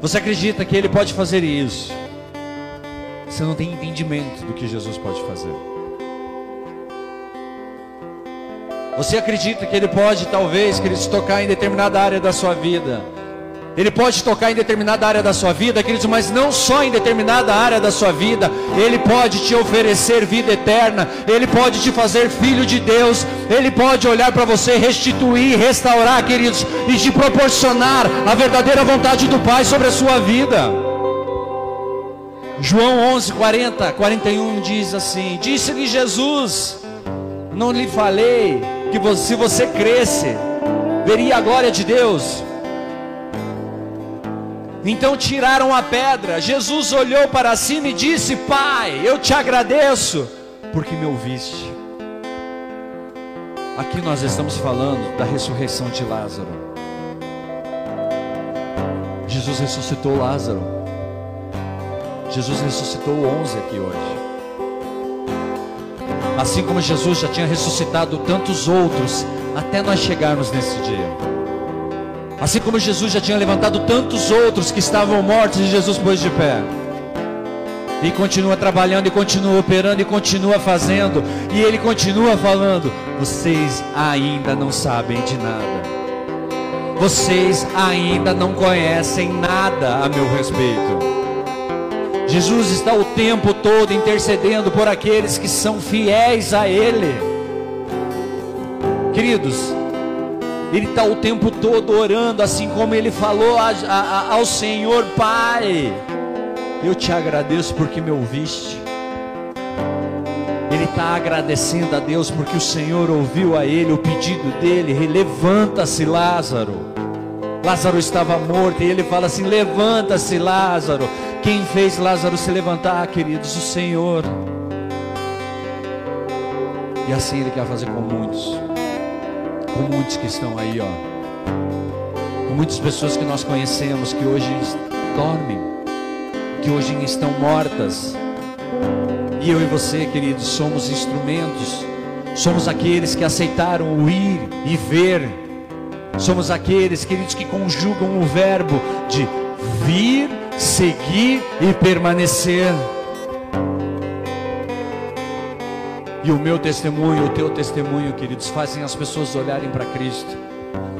Você acredita que Ele pode fazer isso? Você não tem entendimento do que Jesus pode fazer. Você acredita que Ele pode, talvez, queridos, tocar em determinada área da sua vida ele pode tocar em determinada área da sua vida, queridos, mas não só em determinada área da sua vida. Ele pode te oferecer vida eterna. Ele pode te fazer filho de Deus. Ele pode olhar para você, restituir, restaurar, queridos, e te proporcionar a verdadeira vontade do Pai sobre a sua vida. João 11, 40, 41 diz assim: Disse-lhe Jesus: Não lhe falei que se você cresce, veria a glória de Deus. Então tiraram a pedra. Jesus olhou para cima e disse: Pai, eu te agradeço, porque me ouviste. Aqui nós estamos falando da ressurreição de Lázaro. Jesus ressuscitou Lázaro. Jesus ressuscitou 11 aqui hoje. Assim como Jesus já tinha ressuscitado tantos outros, até nós chegarmos nesse dia. Assim como Jesus já tinha levantado tantos outros que estavam mortos e Jesus pôs de pé. E continua trabalhando, e continua operando, e continua fazendo. E ele continua falando: vocês ainda não sabem de nada. Vocês ainda não conhecem nada a meu respeito. Jesus está o tempo todo intercedendo por aqueles que são fiéis a Ele. Queridos, Ele está o tempo todo orando, assim como Ele falou a, a, ao Senhor Pai. Eu te agradeço porque me ouviste. Ele está agradecendo a Deus porque o Senhor ouviu a ele o pedido dele. Levanta-se, Lázaro. Lázaro estava morto e ele fala assim: Levanta-se, Lázaro. Quem fez Lázaro se levantar, queridos? O Senhor. E assim Ele quer fazer com muitos, com muitos que estão aí, ó, com muitas pessoas que nós conhecemos que hoje dormem, que hoje estão mortas. E eu e você, queridos, somos instrumentos, somos aqueles que aceitaram o ir e ver, somos aqueles, queridos, que conjugam o verbo de vir seguir e permanecer. E o meu testemunho, o teu testemunho, queridos, fazem as pessoas olharem para Cristo.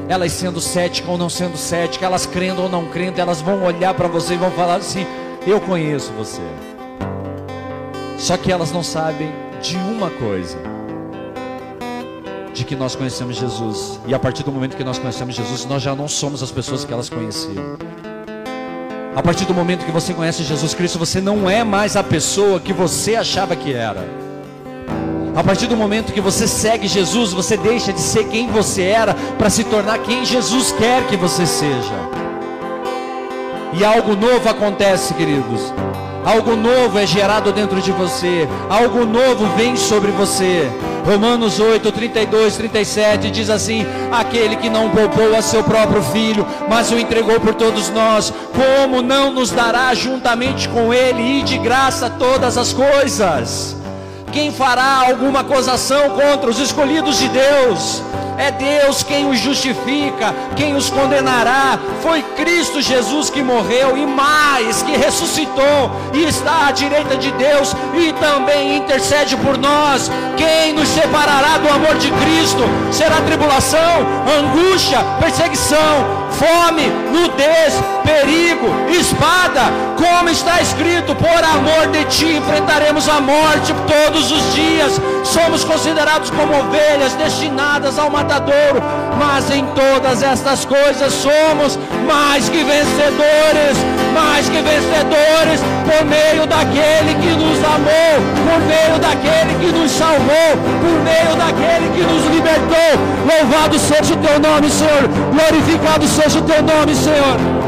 Elas sendo céticas ou não sendo céticas, elas crendo ou não crendo, elas vão olhar para você e vão falar assim: Eu conheço você. Só que elas não sabem de uma coisa: de que nós conhecemos Jesus. E a partir do momento que nós conhecemos Jesus, nós já não somos as pessoas que elas conheciam. A partir do momento que você conhece Jesus Cristo, você não é mais a pessoa que você achava que era. A partir do momento que você segue Jesus, você deixa de ser quem você era para se tornar quem Jesus quer que você seja. E algo novo acontece, queridos. Algo novo é gerado dentro de você. Algo novo vem sobre você. Romanos 8, 32, 37 diz assim: Aquele que não poupou a seu próprio filho, mas o entregou por todos nós, como não nos dará juntamente com ele e de graça todas as coisas? Quem fará alguma acusação contra os escolhidos de Deus? É Deus quem os justifica, quem os condenará. Foi Cristo Jesus que morreu e mais, que ressuscitou e está à direita de Deus e também intercede por nós. Quem nos separará do amor de Cristo? Será tribulação, angústia, perseguição, fome, nudez, perigo, espada, como está escrito: por amor de ti enfrentaremos a morte todos os dias. Somos considerados como ovelhas destinadas ao matadouro, mas em todas estas coisas somos mais que vencedores, mais que vencedores por meio daquele que nos amou, por meio daquele que nos salvou, por meio daquele que nos libertou. Louvado seja o teu nome, Senhor. Glorificado seja o teu nome, Senhor.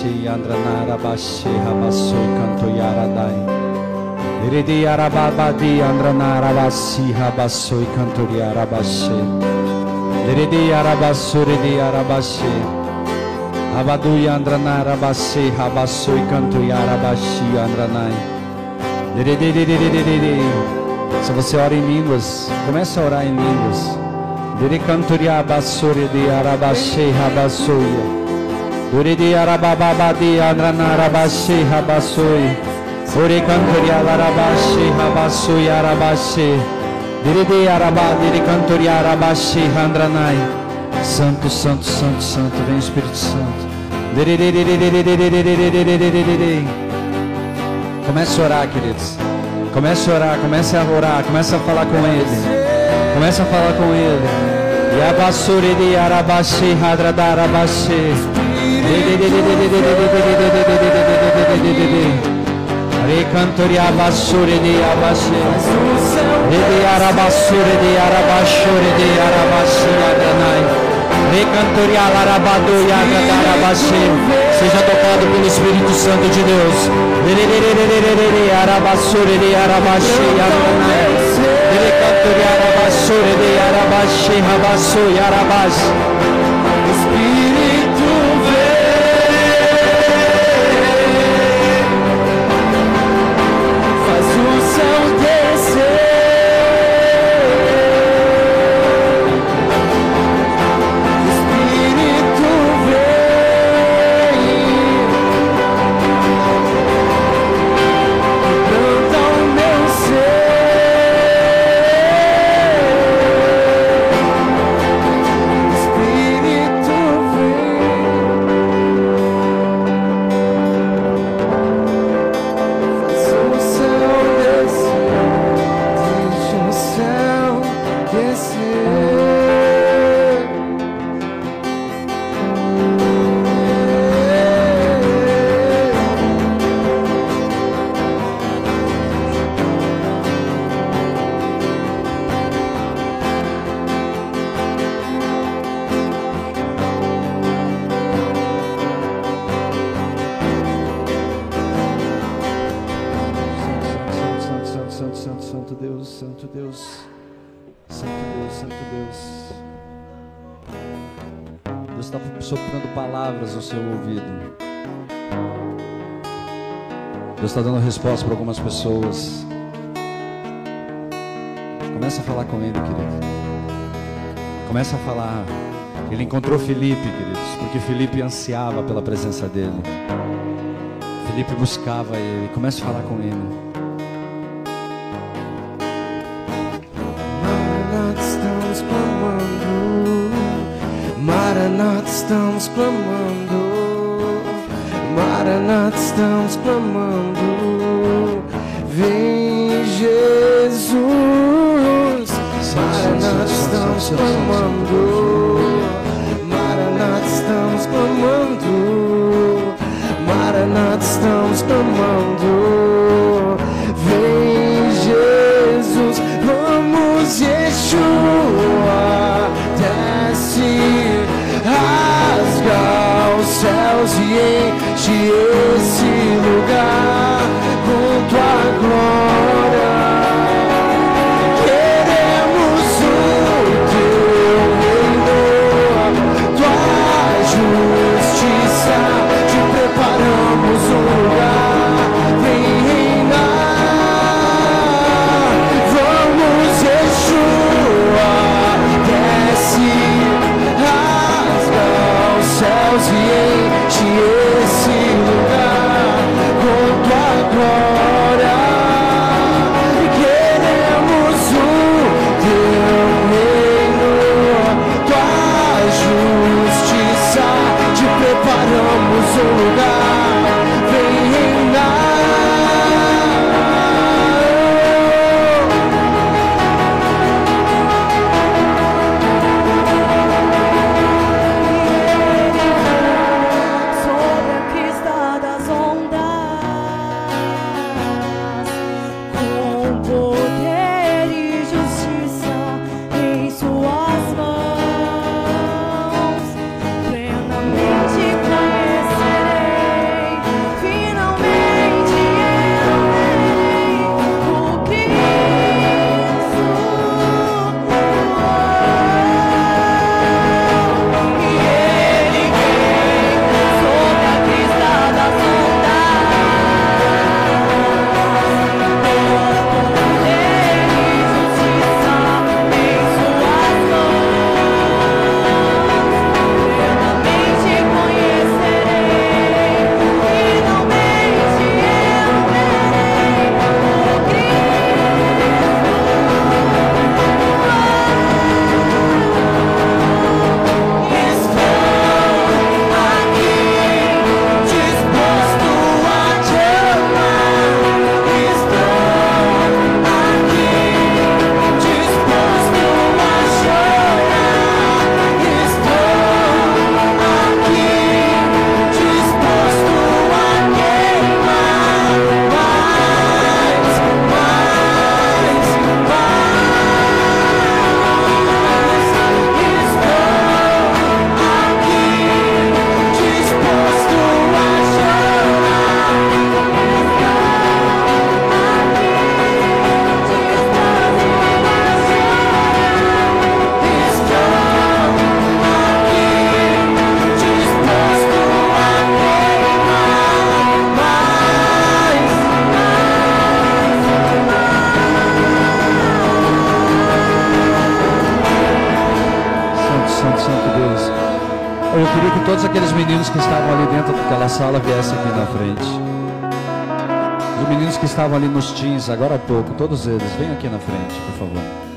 Arabashi Andranarabashi Habassoi Cantoyaradai. Iridi Arababadi Andranarabasi Habassoi Cantoriarabashi. Iridi Arabassore de Arabashi. Abadu Andranarabasi Habassoi Cantoyarabashi Andranai. Se você ora em línguas, comece a orar em línguas. Dere cantoria basuri de arabashi habasuya. Dure de arabababadi andranarabashi habasui. Ore cantoria larabashi habasui arabashi. Dere de araba, dere cantoria arabashi andranai. Santo, santo, santo, santo, vem Espírito Santo. Comece a orar, queridos. Comece a orar, comece a orar, comece a falar com Ele. Comece a falar com Ele. Yabassuri de Arabashi, Hadradarabashi. Recantori Abassuri de Abashi. De Arabassuri de Arabashuri de Arabashi Adranai. Recantori Alarabadu Yagradarabashi. Seja tocado pelo Espírito Santo de Deus. Arabassuri de Arabashi Adranai. Recantori Arabassuri de Arabashi Rabasu Yarabashi. Algumas pessoas. Começa a falar com Ele, querido. Começa a falar. Ele encontrou Felipe, queridos, porque Felipe ansiava pela presença dele. Felipe buscava Ele. Comece a falar com Ele. Maranata, estamos clamando. Maranata, estamos clamando. Vem Jesus. Maranata, estamos clamando. Preparamos um lugar, sala viessem aqui na frente. Os meninos que estavam ali nos teens agora há pouco, todos eles, venham aqui na frente, por favor.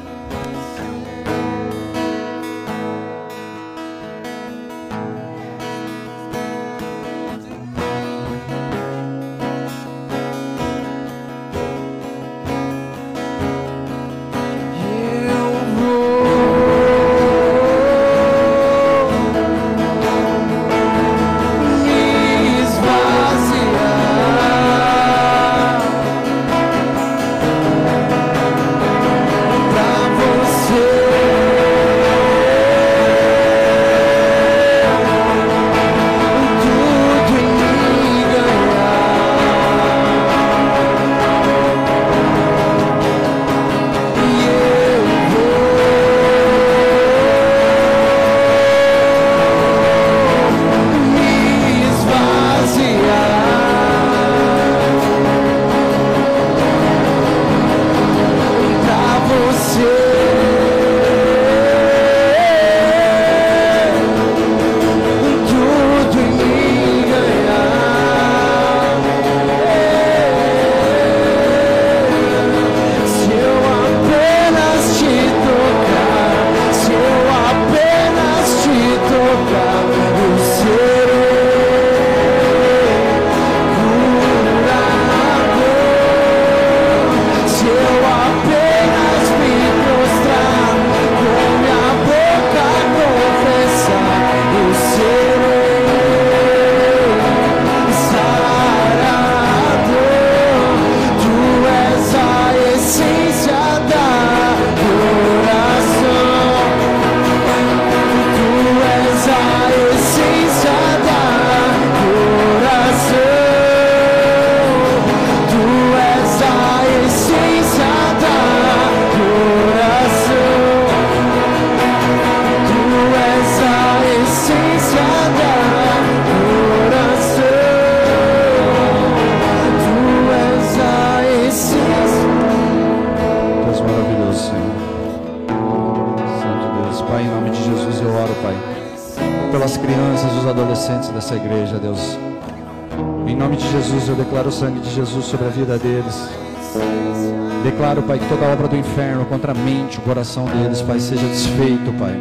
Que toda obra do inferno contra a mente, o coração deles, Pai, seja desfeito, Pai.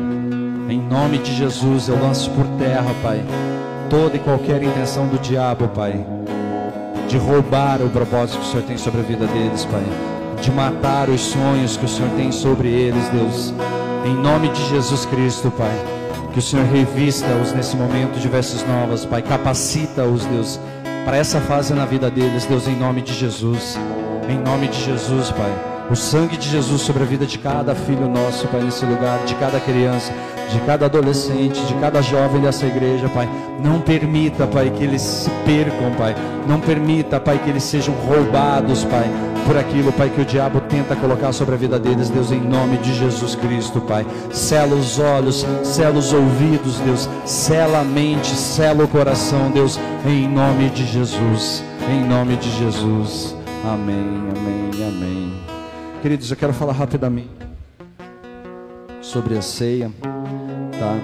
Em nome de Jesus, eu lanço por terra, Pai, toda e qualquer intenção do diabo, Pai, de roubar o propósito que o Senhor tem sobre a vida deles, Pai, de matar os sonhos que o Senhor tem sobre eles, Deus. Em nome de Jesus Cristo, Pai, que o Senhor revista-os nesse momento de vestes novas, Pai, capacita-os, Deus para essa fase na vida deles, Deus, em nome de Jesus. Em nome de Jesus, Pai. O sangue de Jesus sobre a vida de cada filho nosso, Pai, nesse lugar, de cada criança, de cada adolescente, de cada jovem dessa igreja, Pai. Não permita, Pai, que eles se percam, Pai. Não permita, Pai, que eles sejam roubados, Pai por aquilo, Pai, que o diabo tenta colocar sobre a vida deles, Deus, em nome de Jesus Cristo, Pai. Sela os olhos, sela os ouvidos, Deus, sela a mente, sela o coração, Deus, em nome de Jesus, em nome de Jesus. Amém, amém, amém. Queridos, eu quero falar rapidamente sobre a ceia, tá?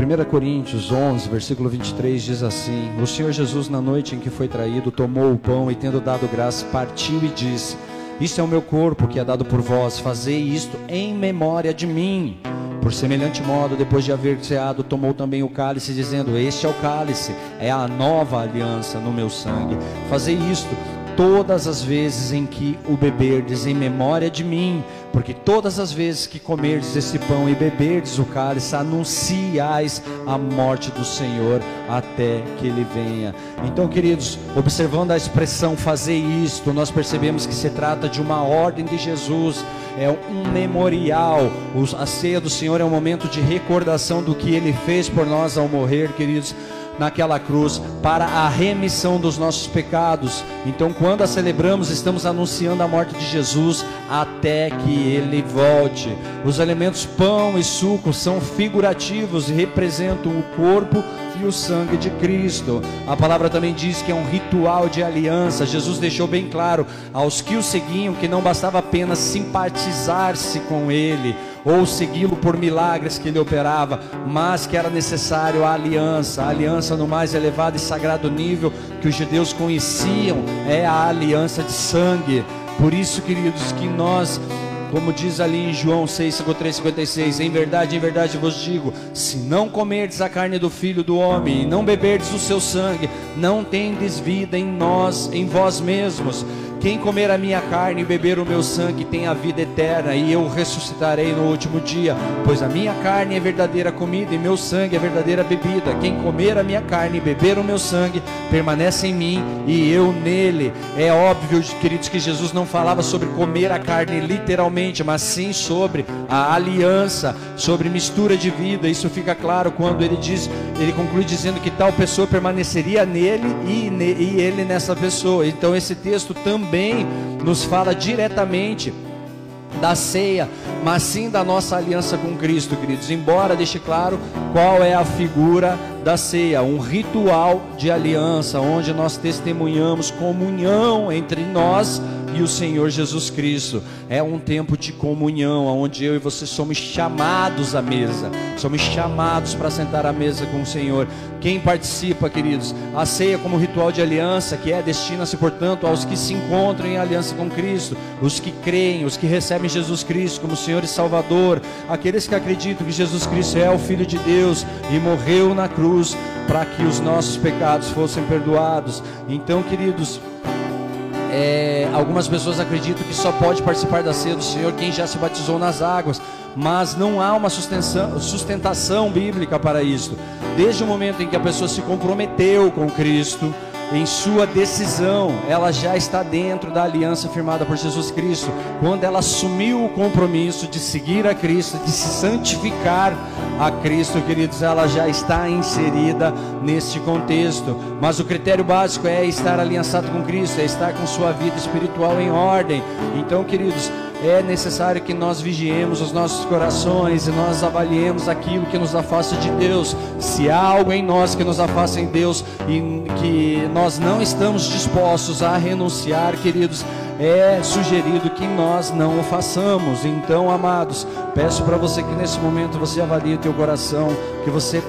1 Coríntios 11, versículo 23 diz assim: O Senhor Jesus, na noite em que foi traído, tomou o pão e, tendo dado graça, partiu e disse: Isto é o meu corpo que é dado por vós, fazei isto em memória de mim. Por semelhante modo, depois de haver ceado, tomou também o cálice, dizendo: Este é o cálice, é a nova aliança no meu sangue. Fazei isto todas as vezes em que o beberdes em memória de mim, porque todas as vezes que comerdes esse pão e beberdes o cálice, anunciais a morte do Senhor até que ele venha. Então, queridos, observando a expressão fazer isto, nós percebemos que se trata de uma ordem de Jesus, é um memorial. A ceia do Senhor é um momento de recordação do que ele fez por nós ao morrer, queridos naquela cruz para a remissão dos nossos pecados. Então, quando a celebramos, estamos anunciando a morte de Jesus até que ele volte. Os elementos pão e suco são figurativos e representam o corpo e o sangue de Cristo. A palavra também diz que é um ritual de aliança. Jesus deixou bem claro aos que o seguiam que não bastava apenas simpatizar-se com ele ou segui-lo por milagres que ele operava, mas que era necessário a aliança, a aliança no mais elevado e sagrado nível que os judeus conheciam, é a aliança de sangue. Por isso, queridos, que nós como diz ali em João 6, 53, 56, em verdade, em verdade vos digo: se não comerdes a carne do filho do homem e não beberdes o seu sangue, não tendes vida em nós, em vós mesmos. Quem comer a minha carne e beber o meu sangue tem a vida eterna, e eu ressuscitarei no último dia. Pois a minha carne é verdadeira comida e meu sangue é verdadeira bebida. Quem comer a minha carne e beber o meu sangue permanece em mim e eu nele. É óbvio, queridos, que Jesus não falava sobre comer a carne literalmente, mas sim sobre a aliança, sobre mistura de vida. Isso fica claro quando ele diz, ele conclui dizendo que tal pessoa permaneceria nele e, e ele nessa pessoa. Então esse texto também nos fala diretamente da ceia, mas sim da nossa aliança com Cristo, queridos. Embora deixe claro qual é a figura da ceia, um ritual de aliança, onde nós testemunhamos comunhão entre nós e o Senhor Jesus Cristo. É um tempo de comunhão, onde eu e você somos chamados à mesa, somos chamados para sentar à mesa com o Senhor. Quem participa, queridos, a ceia como ritual de aliança, que é destina-se, portanto, aos que se encontram em aliança com Cristo, os que creem, os que recebem Jesus Cristo como Senhor e Salvador, aqueles que acreditam que Jesus Cristo é o Filho de Deus e morreu na cruz para que os nossos pecados fossem perdoados. Então, queridos, é, algumas pessoas acreditam que só pode participar da ceia do Senhor quem já se batizou nas águas, mas não há uma sustentação, sustentação bíblica para isso. Desde o momento em que a pessoa se comprometeu com Cristo, em sua decisão, ela já está dentro da aliança firmada por Jesus Cristo. Quando ela assumiu o compromisso de seguir a Cristo, de se santificar a Cristo, queridos, ela já está inserida neste contexto. Mas o critério básico é estar aliançado com Cristo, é estar com sua vida espiritual em ordem. Então, queridos, é necessário que nós vigiemos os nossos corações e nós avaliemos aquilo que nos afasta de Deus. Se há algo em nós que nos afasta em Deus e que nós não estamos dispostos a renunciar, queridos, é sugerido que nós não o façamos. Então, amados, peço para você que nesse momento você avalie o teu coração, que você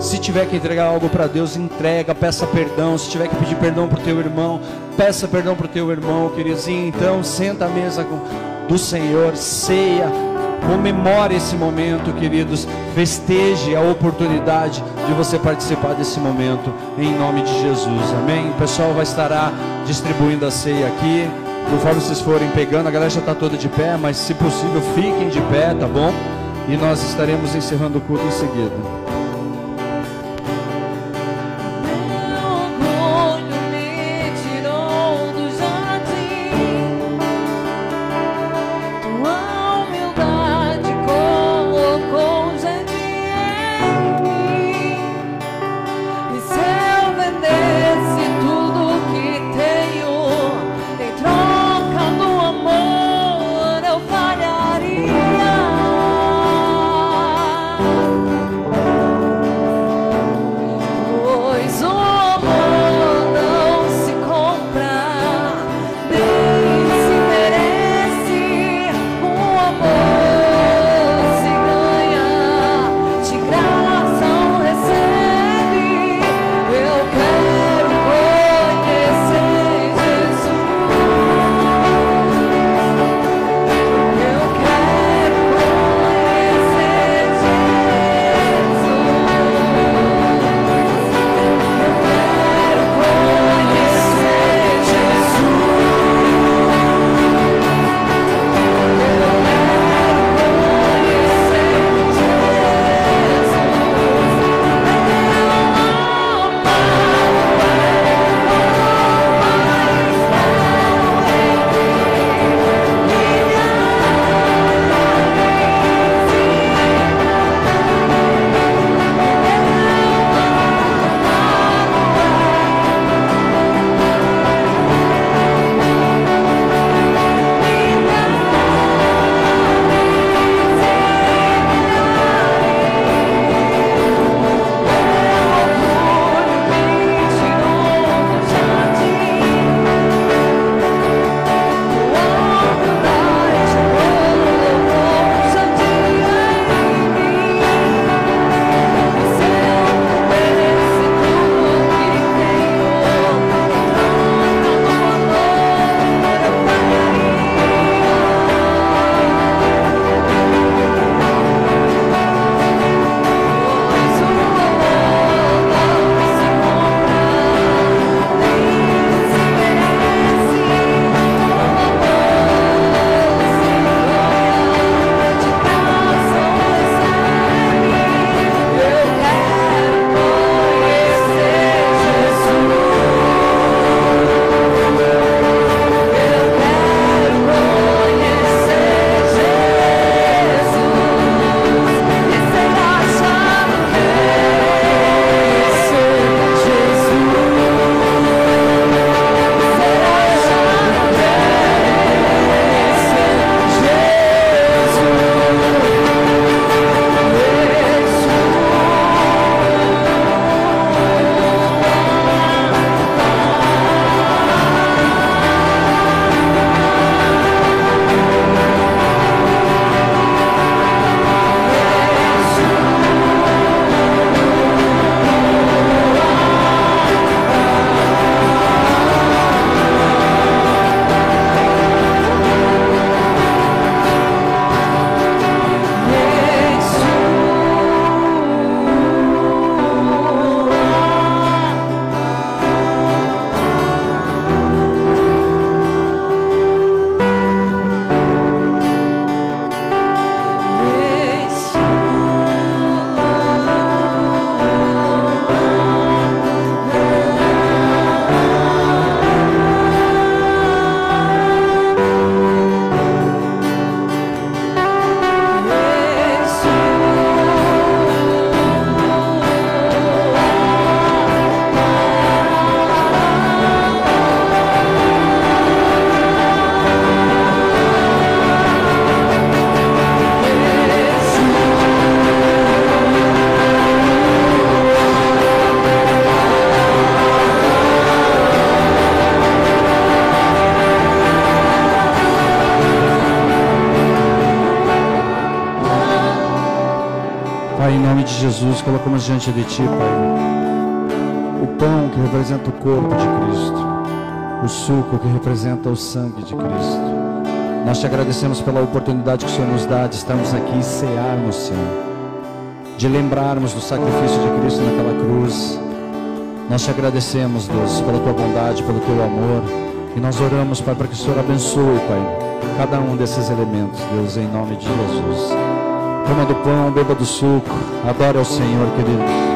se tiver que entregar algo para Deus, entrega, peça perdão. Se tiver que pedir perdão para o teu irmão, peça perdão para o teu irmão, queridos. E então, senta à mesa com do Senhor, ceia, comemore esse momento, queridos, festeje a oportunidade de você participar desse momento, em nome de Jesus, amém? O pessoal vai estar distribuindo a ceia aqui, conforme vocês forem pegando, a galera já está toda de pé, mas se possível, fiquem de pé, tá bom? E nós estaremos encerrando o culto em seguida. Jesus, colocamos diante de Ti, Pai, o pão que representa o corpo de Cristo, o suco que representa o sangue de Cristo. Nós te agradecemos pela oportunidade que o Senhor nos dá de estarmos aqui e cearmos, Senhor, de lembrarmos do sacrifício de Cristo naquela cruz. Nós te agradecemos, Deus, pela tua bondade, pelo teu amor. E nós oramos, Pai, para que o Senhor abençoe, Pai, cada um desses elementos, Deus, em nome de Jesus. Coma do pão, beba do suco, adore ao Senhor, queridos.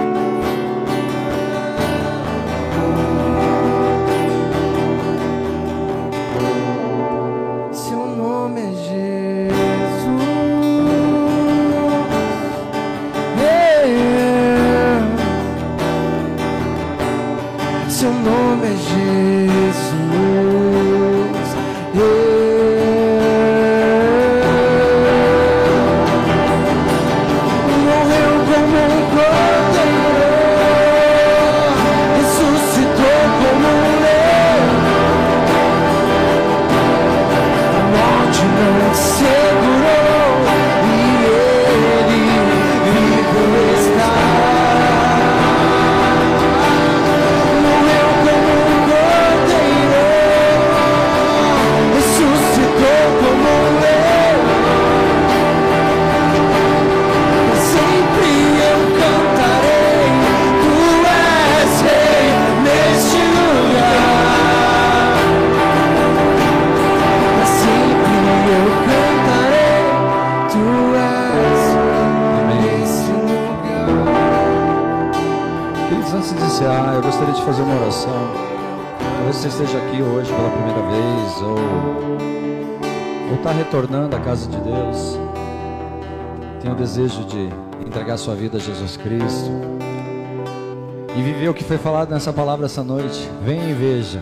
Que foi falado nessa palavra essa noite, venha e veja.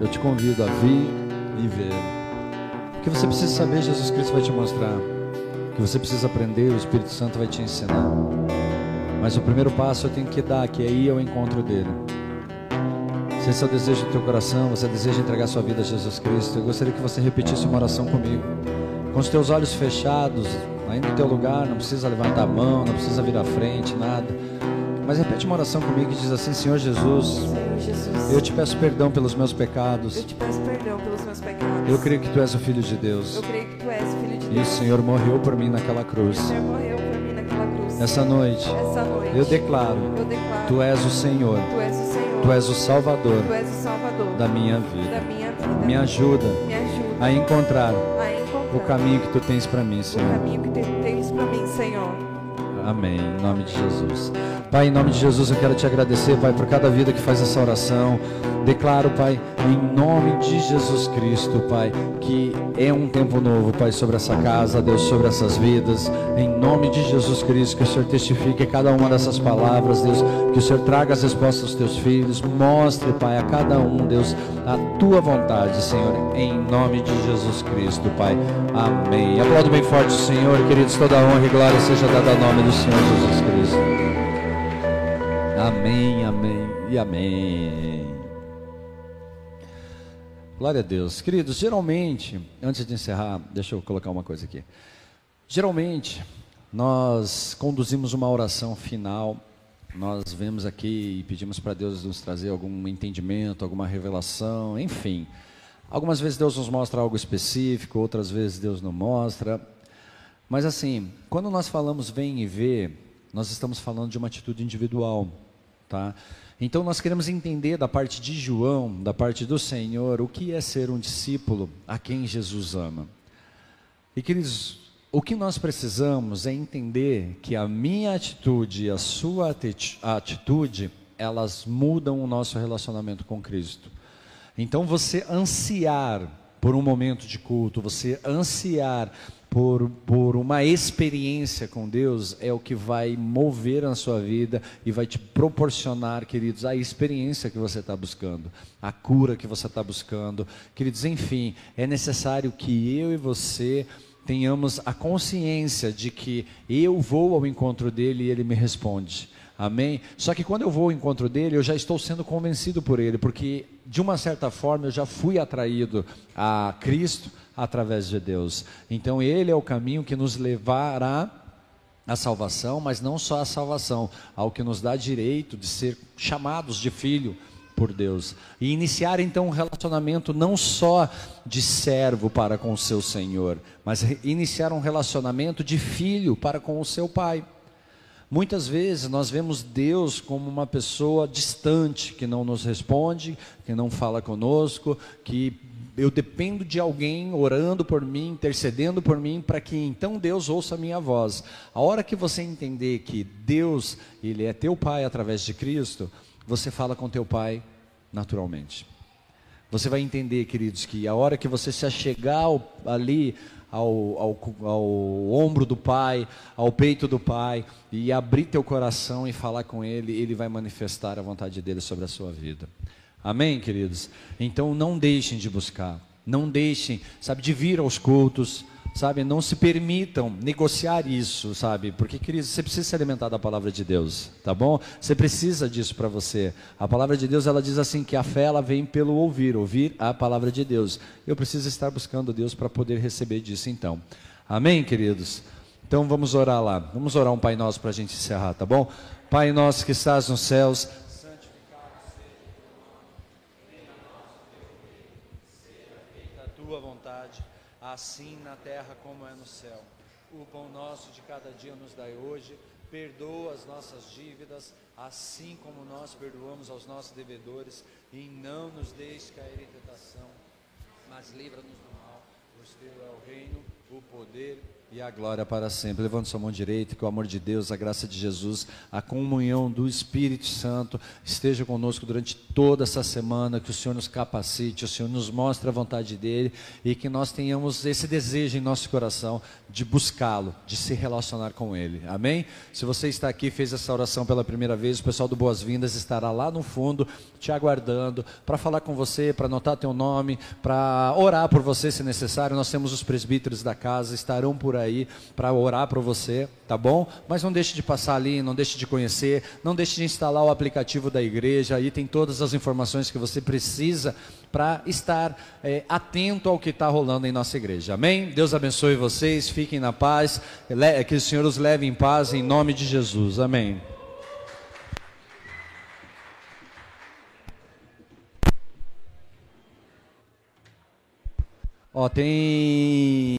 Eu te convido a vir e ver. O que você precisa saber, Jesus Cristo vai te mostrar. O que você precisa aprender, o Espírito Santo vai te ensinar. Mas o primeiro passo eu tenho que dar, que é ir ao encontro dele. Se esse é o desejo do teu coração, você deseja entregar sua vida a Jesus Cristo, eu gostaria que você repetisse uma oração comigo. Com os teus olhos fechados, aí no teu lugar, não precisa levantar a mão, não precisa vir à frente, nada. Mas repete uma oração comigo que diz assim: Senhor Jesus, eu te peço perdão pelos meus pecados. Eu te peço perdão pelos meus pecados. Eu creio que tu és o filho de Deus. Eu creio que tu és o filho de Deus. E o Senhor morreu por mim naquela cruz. O Senhor morreu por mim naquela cruz. Essa noite, Essa noite eu, declaro, eu declaro, tu és o Senhor. Tu és o Senhor. Tu és o Salvador. Tu és o Salvador da minha vida. Da minha vida. Me ajuda, Me ajuda a encontrar, a encontrar o caminho que tu tens para mim, Senhor. O caminho que tu tens para mim, Senhor. Amém. Em nome de Jesus. Pai, em nome de Jesus, eu quero te agradecer, Pai, por cada vida que faz essa oração. Declaro, Pai, em nome de Jesus Cristo, Pai, que é um tempo novo, Pai, sobre essa casa, Deus, sobre essas vidas. Em nome de Jesus Cristo, que o Senhor testifique cada uma dessas palavras, Deus, que o Senhor traga as respostas aos teus filhos. Mostre, Pai, a cada um, Deus, a tua vontade, Senhor, em nome de Jesus Cristo, Pai. Amém. Aplaudo bem forte o Senhor, queridos, toda honra e glória seja dada ao nome do Senhor Jesus Cristo. Amém, amém e amém. Glória a Deus. Queridos, geralmente, antes de encerrar, deixa eu colocar uma coisa aqui. Geralmente, nós conduzimos uma oração final, nós vemos aqui e pedimos para Deus nos trazer algum entendimento, alguma revelação, enfim. Algumas vezes Deus nos mostra algo específico, outras vezes Deus não mostra. Mas assim, quando nós falamos vem e vê, nós estamos falando de uma atitude individual, tá? Então nós queremos entender da parte de João, da parte do Senhor, o que é ser um discípulo a quem Jesus ama. E queridos, o que nós precisamos é entender que a minha atitude e a sua atitude, elas mudam o nosso relacionamento com Cristo. Então você ansiar por um momento de culto, você ansiar por, por uma experiência com Deus é o que vai mover a sua vida e vai te proporcionar, queridos, a experiência que você está buscando, a cura que você está buscando. Queridos, enfim, é necessário que eu e você tenhamos a consciência de que eu vou ao encontro dele e ele me responde. Amém? Só que quando eu vou ao encontro dele, eu já estou sendo convencido por ele, porque de uma certa forma eu já fui atraído a Cristo através de Deus. Então ele é o caminho que nos levará a salvação, mas não só a salvação, ao que nos dá direito de ser chamados de filho por Deus. E iniciar então um relacionamento não só de servo para com o seu Senhor, mas iniciar um relacionamento de filho para com o seu pai. Muitas vezes nós vemos Deus como uma pessoa distante, que não nos responde, que não fala conosco, que eu dependo de alguém orando por mim, intercedendo por mim, para que então Deus ouça a minha voz. A hora que você entender que Deus, Ele é teu Pai através de Cristo, você fala com teu Pai naturalmente. Você vai entender, queridos, que a hora que você se achegar ali ao, ao, ao ombro do Pai, ao peito do Pai, e abrir teu coração e falar com Ele, Ele vai manifestar a vontade dele sobre a sua vida. Amém, queridos? Então não deixem de buscar, não deixem, sabe, de vir aos cultos, sabe, não se permitam negociar isso, sabe, porque, queridos, você precisa se alimentar da palavra de Deus, tá bom? Você precisa disso para você. A palavra de Deus, ela diz assim, que a fé, ela vem pelo ouvir, ouvir a palavra de Deus. Eu preciso estar buscando Deus para poder receber disso, então. Amém, queridos? Então vamos orar lá, vamos orar um Pai Nosso para a gente encerrar, tá bom? Pai Nosso que estás nos céus, tua vontade, assim na terra como é no céu. O pão nosso de cada dia nos dai hoje, perdoa as nossas dívidas, assim como nós perdoamos aos nossos devedores, e não nos deixes cair em tentação, mas livra-nos do mal, pois teu é o reino, o poder e a glória para sempre. Levante sua mão direita, que o amor de Deus, a graça de Jesus, a comunhão do Espírito Santo esteja conosco durante toda essa semana, que o Senhor nos capacite, o Senhor nos mostre a vontade dEle e que nós tenhamos esse desejo em nosso coração de buscá-lo, de se relacionar com Ele. Amém? Se você está aqui fez essa oração pela primeira vez, o pessoal do Boas-Vindas estará lá no fundo te aguardando para falar com você, para anotar teu nome, para orar por você se necessário. Nós temos os presbíteros da casa, estarão por aí para orar por você, tá bom? Mas não deixe de passar ali, não deixe de conhecer, não deixe de instalar o aplicativo da igreja, aí tem todas as informações que você precisa para estar é, atento ao que está rolando em nossa igreja. Amém? Deus abençoe vocês, fiquem na paz, que o Senhor os leve em paz em nome de Jesus. Amém. Ó, tem